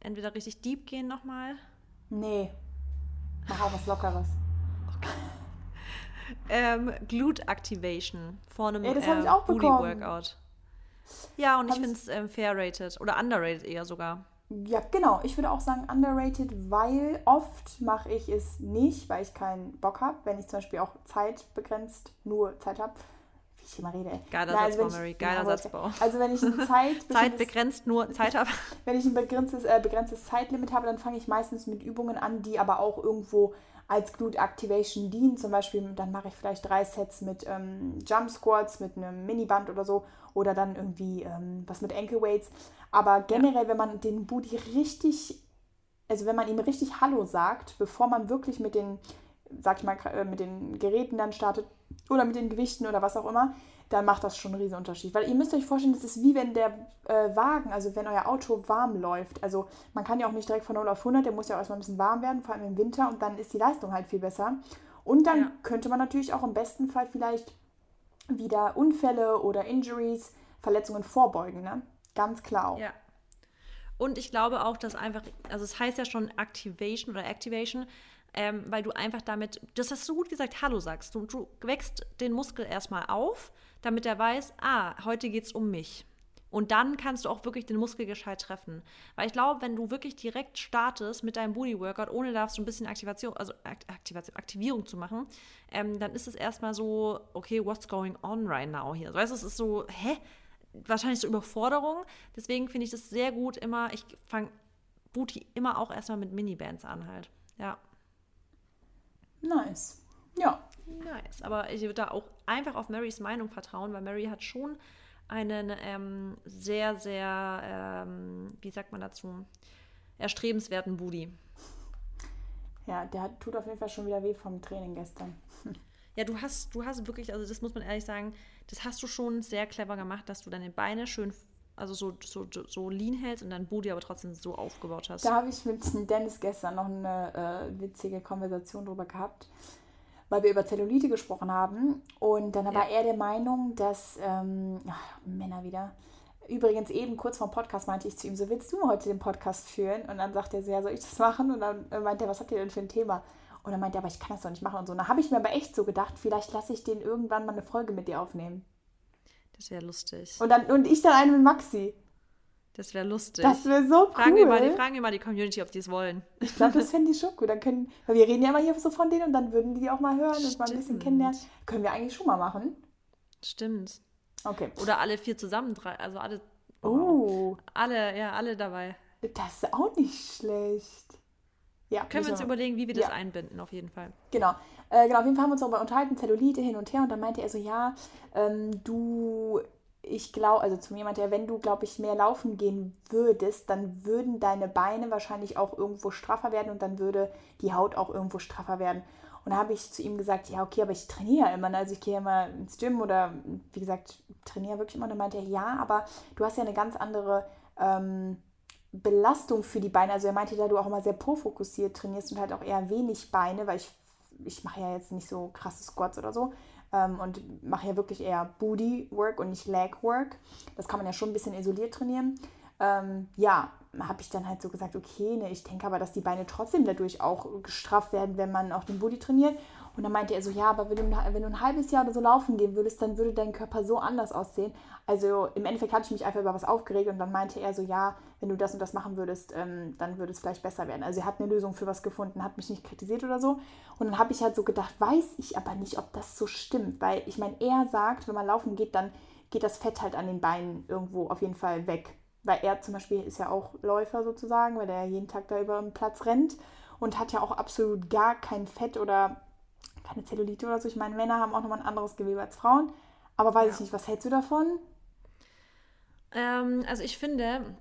entweder richtig deep gehen nochmal. Nee. Mach auch was Lockeres. Ähm, Glute Activation vor einem Ja, das hab ich äh, auch Booty. Workout. Ja, und ich Hab ich- finde es ähm, fair rated oder underrated eher sogar. Ja, genau. Ich würde auch sagen underrated, weil oft mache ich es nicht, weil ich keinen Bock habe. Wenn ich zum Beispiel auch zeitbegrenzt nur Zeit habe. Wie ich immer rede. ey. Geiler Na, also Satzbau, ich- Mary, geiler Satzbau. Also wenn ich ein Zeit, Zeit begrenzt nur Zeit habe. wenn ich ein begrenztes, äh, begrenztes Zeitlimit habe, dann fange ich meistens mit Übungen an, die aber auch irgendwo als Glute Activation dienen. Zum Beispiel, dann mache ich vielleicht drei Sets mit ähm, Jump Squats, mit einem Miniband oder so. Oder dann irgendwie ähm, was mit Ankle Weights. Aber generell, wenn man den Booty richtig, also wenn man ihm richtig Hallo sagt, bevor man wirklich mit den, sag ich mal, äh, mit den Geräten dann startet oder mit den Gewichten oder was auch immer, dann macht das schon einen riesen Unterschied. Weil ihr müsst euch vorstellen, das ist wie wenn der äh, Wagen, also wenn euer Auto warm läuft. Also man kann ja auch nicht direkt von 0 auf 100, der muss ja auch erstmal ein bisschen warm werden, vor allem im Winter und dann ist die Leistung halt viel besser. Und dann Ja. könnte man natürlich auch im besten Fall vielleicht wieder Unfälle oder Injuries, Verletzungen vorbeugen, ne? Ganz klar. Ja. Und ich glaube auch, dass einfach, also es heißt ja schon Activation oder Activation, ähm, weil du einfach damit, das hast du gut gesagt, Hallo sagst. Du, du wächst den Muskel erstmal auf, damit er weiß, ah, heute geht es um mich. Und dann kannst du auch wirklich den Muskel gescheit treffen. Weil ich glaube, wenn du wirklich direkt startest mit deinem Booty Workout, ohne da so ein bisschen Aktivation, also Aktivation, Aktivierung zu machen, ähm, dann ist es erstmal so, okay, what's going on right now hier? Weißt du, es ist so, hä? Wahrscheinlich so Überforderung. Deswegen finde ich das sehr gut immer, ich fange Booty immer auch erstmal mit Minibands an halt. Ja. Nice. Ja. Nice. Aber ich würde da auch einfach auf Marys Meinung vertrauen, weil Mary hat schon einen ähm, sehr, sehr, ähm, wie sagt man dazu, erstrebenswerten Booty. Ja, der hat, tut auf jeden Fall schon wieder weh vom Training gestern. Ja, du hast, du hast wirklich, also das muss man ehrlich sagen, das hast du schon sehr clever gemacht, dass du deine Beine schön, also so, so, so lean hältst und dein Booty aber trotzdem so aufgebaut hast. Da habe ich mit Dennis gestern noch eine äh, witzige Konversation drüber gehabt weil wir über Zellulite gesprochen haben. Und dann ja. war er der Meinung, dass ähm, ach, Männer wieder. Übrigens, eben kurz vor dem Podcast meinte ich zu ihm, so willst du heute den Podcast führen? Und dann sagt er so, ja, soll ich das machen? Und dann meinte er, was habt ihr denn für ein Thema? Und dann meinte er, aber ich kann das doch nicht machen und so. Und dann habe ich mir aber echt so gedacht, vielleicht lasse ich den irgendwann mal eine Folge mit dir aufnehmen. Das wäre lustig. Und, dann, und ich dann eine mit Maxi. Das wäre lustig. Das wäre so cool. Fragen wir, mal, die, fragen wir mal die Community, ob die es wollen. Ich glaube, das fände ich schon gut. Dann können, weil wir reden ja immer hier so von denen und dann würden die auch mal hören Stimmt. und mal ein bisschen kennenlernen. Können wir eigentlich schon mal machen. Stimmt. Okay. Oder alle vier zusammen, also alle. Oh. Alle, ja, alle dabei. Das ist auch nicht schlecht. Ja, Können wir uns überlegen, wie wir das ja. einbinden, auf jeden Fall. Genau. Äh, genau, auf jeden Fall haben wir uns darüber unterhalten, Zellulite hin und her. Und dann meinte er so, ja, ähm, du ich glaube, also zu mir meinte er, wenn du, glaube ich, mehr laufen gehen würdest, dann würden deine Beine wahrscheinlich auch irgendwo straffer werden und dann würde die Haut auch irgendwo straffer werden. Und da habe ich zu ihm gesagt, ja, okay, aber ich trainiere ja immer. Ne? Also ich gehe ja immer ins Gym oder wie gesagt, trainiere wirklich immer. Und dann meinte er, ja, aber du hast ja eine ganz andere ähm, Belastung für die Beine. Also er meinte, da du auch immer sehr pro-fokussiert trainierst und halt auch eher wenig Beine, weil ich, ich mache ja jetzt nicht so krasse Squats oder so, ähm, und mache ja wirklich eher Booty Work und nicht Leg Work. Das kann man ja schon ein bisschen isoliert trainieren. Ähm, ja, habe ich dann halt so gesagt, okay, ne, ich denke aber, dass die Beine trotzdem dadurch auch gestrafft werden, wenn man auch den Booty trainiert. Und dann meinte er so, ja, aber wenn du, wenn du ein halbes Jahr oder so laufen gehen würdest, dann würde dein Körper so anders aussehen. Also im Endeffekt hatte ich mich einfach über was aufgeregt und dann meinte er so, ja, wenn du das und das machen würdest, ähm, dann würde es vielleicht besser werden. Also er hat eine Lösung für was gefunden, hat mich nicht kritisiert oder so. Und dann habe ich halt so gedacht, weiß ich aber nicht, ob das so stimmt. Weil ich meine, er sagt, wenn man laufen geht, dann geht das Fett halt an den Beinen irgendwo auf jeden Fall weg. Weil er zum Beispiel ist ja auch Läufer sozusagen, weil er jeden Tag da über den Platz rennt und hat ja auch absolut gar kein Fett oder keine Zellulite oder so. Ich meine, Männer haben auch nochmal ein anderes Gewebe als Frauen. Aber weiß ja. ich nicht, was hältst du davon? Ähm, also ich finde,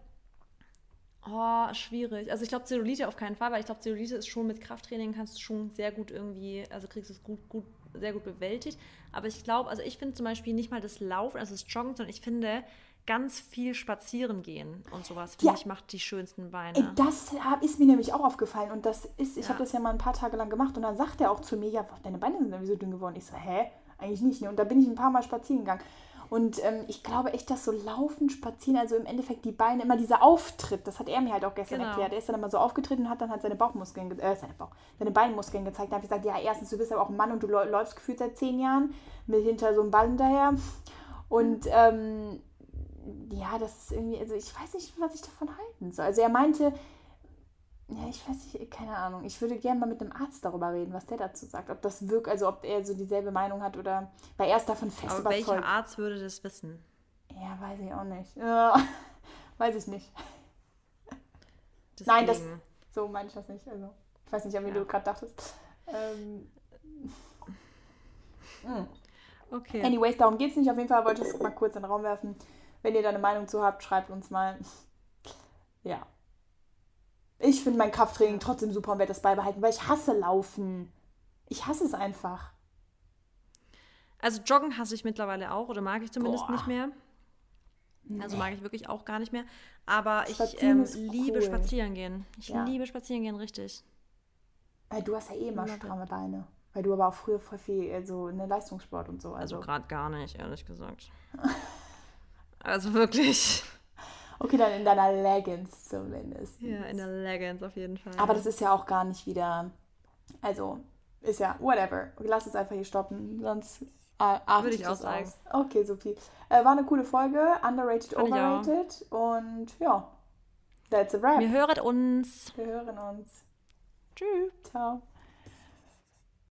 oh, schwierig. Also ich glaube Zellulite auf keinen Fall, weil ich glaube Zellulite ist schon mit Krafttraining kannst du schon sehr gut irgendwie, also kriegst du es gut, gut, sehr gut bewältigt. Aber ich glaube, also ich finde zum Beispiel nicht mal das Laufen, also das Joggen, sondern ich finde ganz viel spazieren gehen und sowas, finde ja. ich, macht die schönsten Beine. Das ist mir nämlich auch aufgefallen und das ist, ich ja. habe das ja mal ein paar Tage lang gemacht und dann sagt er auch zu mir, ja, deine Beine sind irgendwie so dünn geworden. Ich so, hä? Eigentlich nicht. Ne? Und da bin ich ein paar Mal spazieren gegangen. Und ähm, ich glaube echt, dass so Laufen, Spazieren, also im Endeffekt die Beine, immer dieser Auftritt, das hat er mir halt auch gestern genau. erklärt. Er ist dann immer so aufgetreten und hat dann halt seine Bauchmuskeln, äh, seine, Bauch, seine Beinmuskeln gezeigt. Da habe ich gesagt, ja, erstens, du bist aber auch ein Mann und du läufst gefühlt seit zehn Jahren mit hinter so einem Ball hinterher. Und ähm, ja, das ist irgendwie, also ich weiß nicht, was ich davon halten soll. Also er meinte, ja, ich weiß nicht, keine Ahnung. Ich würde gerne mal mit einem Arzt darüber reden, was der dazu sagt. Ob das wirkt, also ob er so dieselbe Meinung hat oder, weil er ist davon fest Aber überzeugt. welcher Arzt würde das wissen? Ja, weiß ich auch nicht. Ja, weiß ich nicht. Deswegen. Nein, das, so meine ich das nicht. Also, ich weiß nicht, an wen ja. du gerade dachtest. Ähm, hm. okay. Anyways, darum geht es nicht. Auf jeden Fall wollte ich es mal kurz in den Raum werfen. Wenn ihr da eine Meinung zu habt, schreibt uns mal. Ja. Ich finde mein Krafttraining trotzdem super und werde das beibehalten, weil ich hasse Laufen. Ich hasse es einfach. Also Joggen hasse ich mittlerweile auch oder mag ich zumindest Boah. nicht mehr. Also mag ich wirklich auch gar nicht mehr. Aber ich ähm, liebe cool. spazieren gehen. Ich ja. liebe spazieren gehen, richtig. Weil du hast ja eh immer stramme Beine. Weil du aber auch früher voll viel so eine Leistungssport und so. Also, also gerade gar nicht, ehrlich gesagt. Also wirklich. Okay, dann in deiner Leggings zumindest. Ja, in der Leggings auf jeden Fall. Aber das ist ja auch gar nicht wieder. Also, ist ja, whatever. Lass uns einfach hier stoppen, sonst äh, Würde ich auch sagen. Aus. Okay, Sophie. Äh, war eine coole Folge. Underrated, Fand overrated. Und ja, that's a wrap. Wir hören uns. Wir hören uns. Tschüss. Ciao.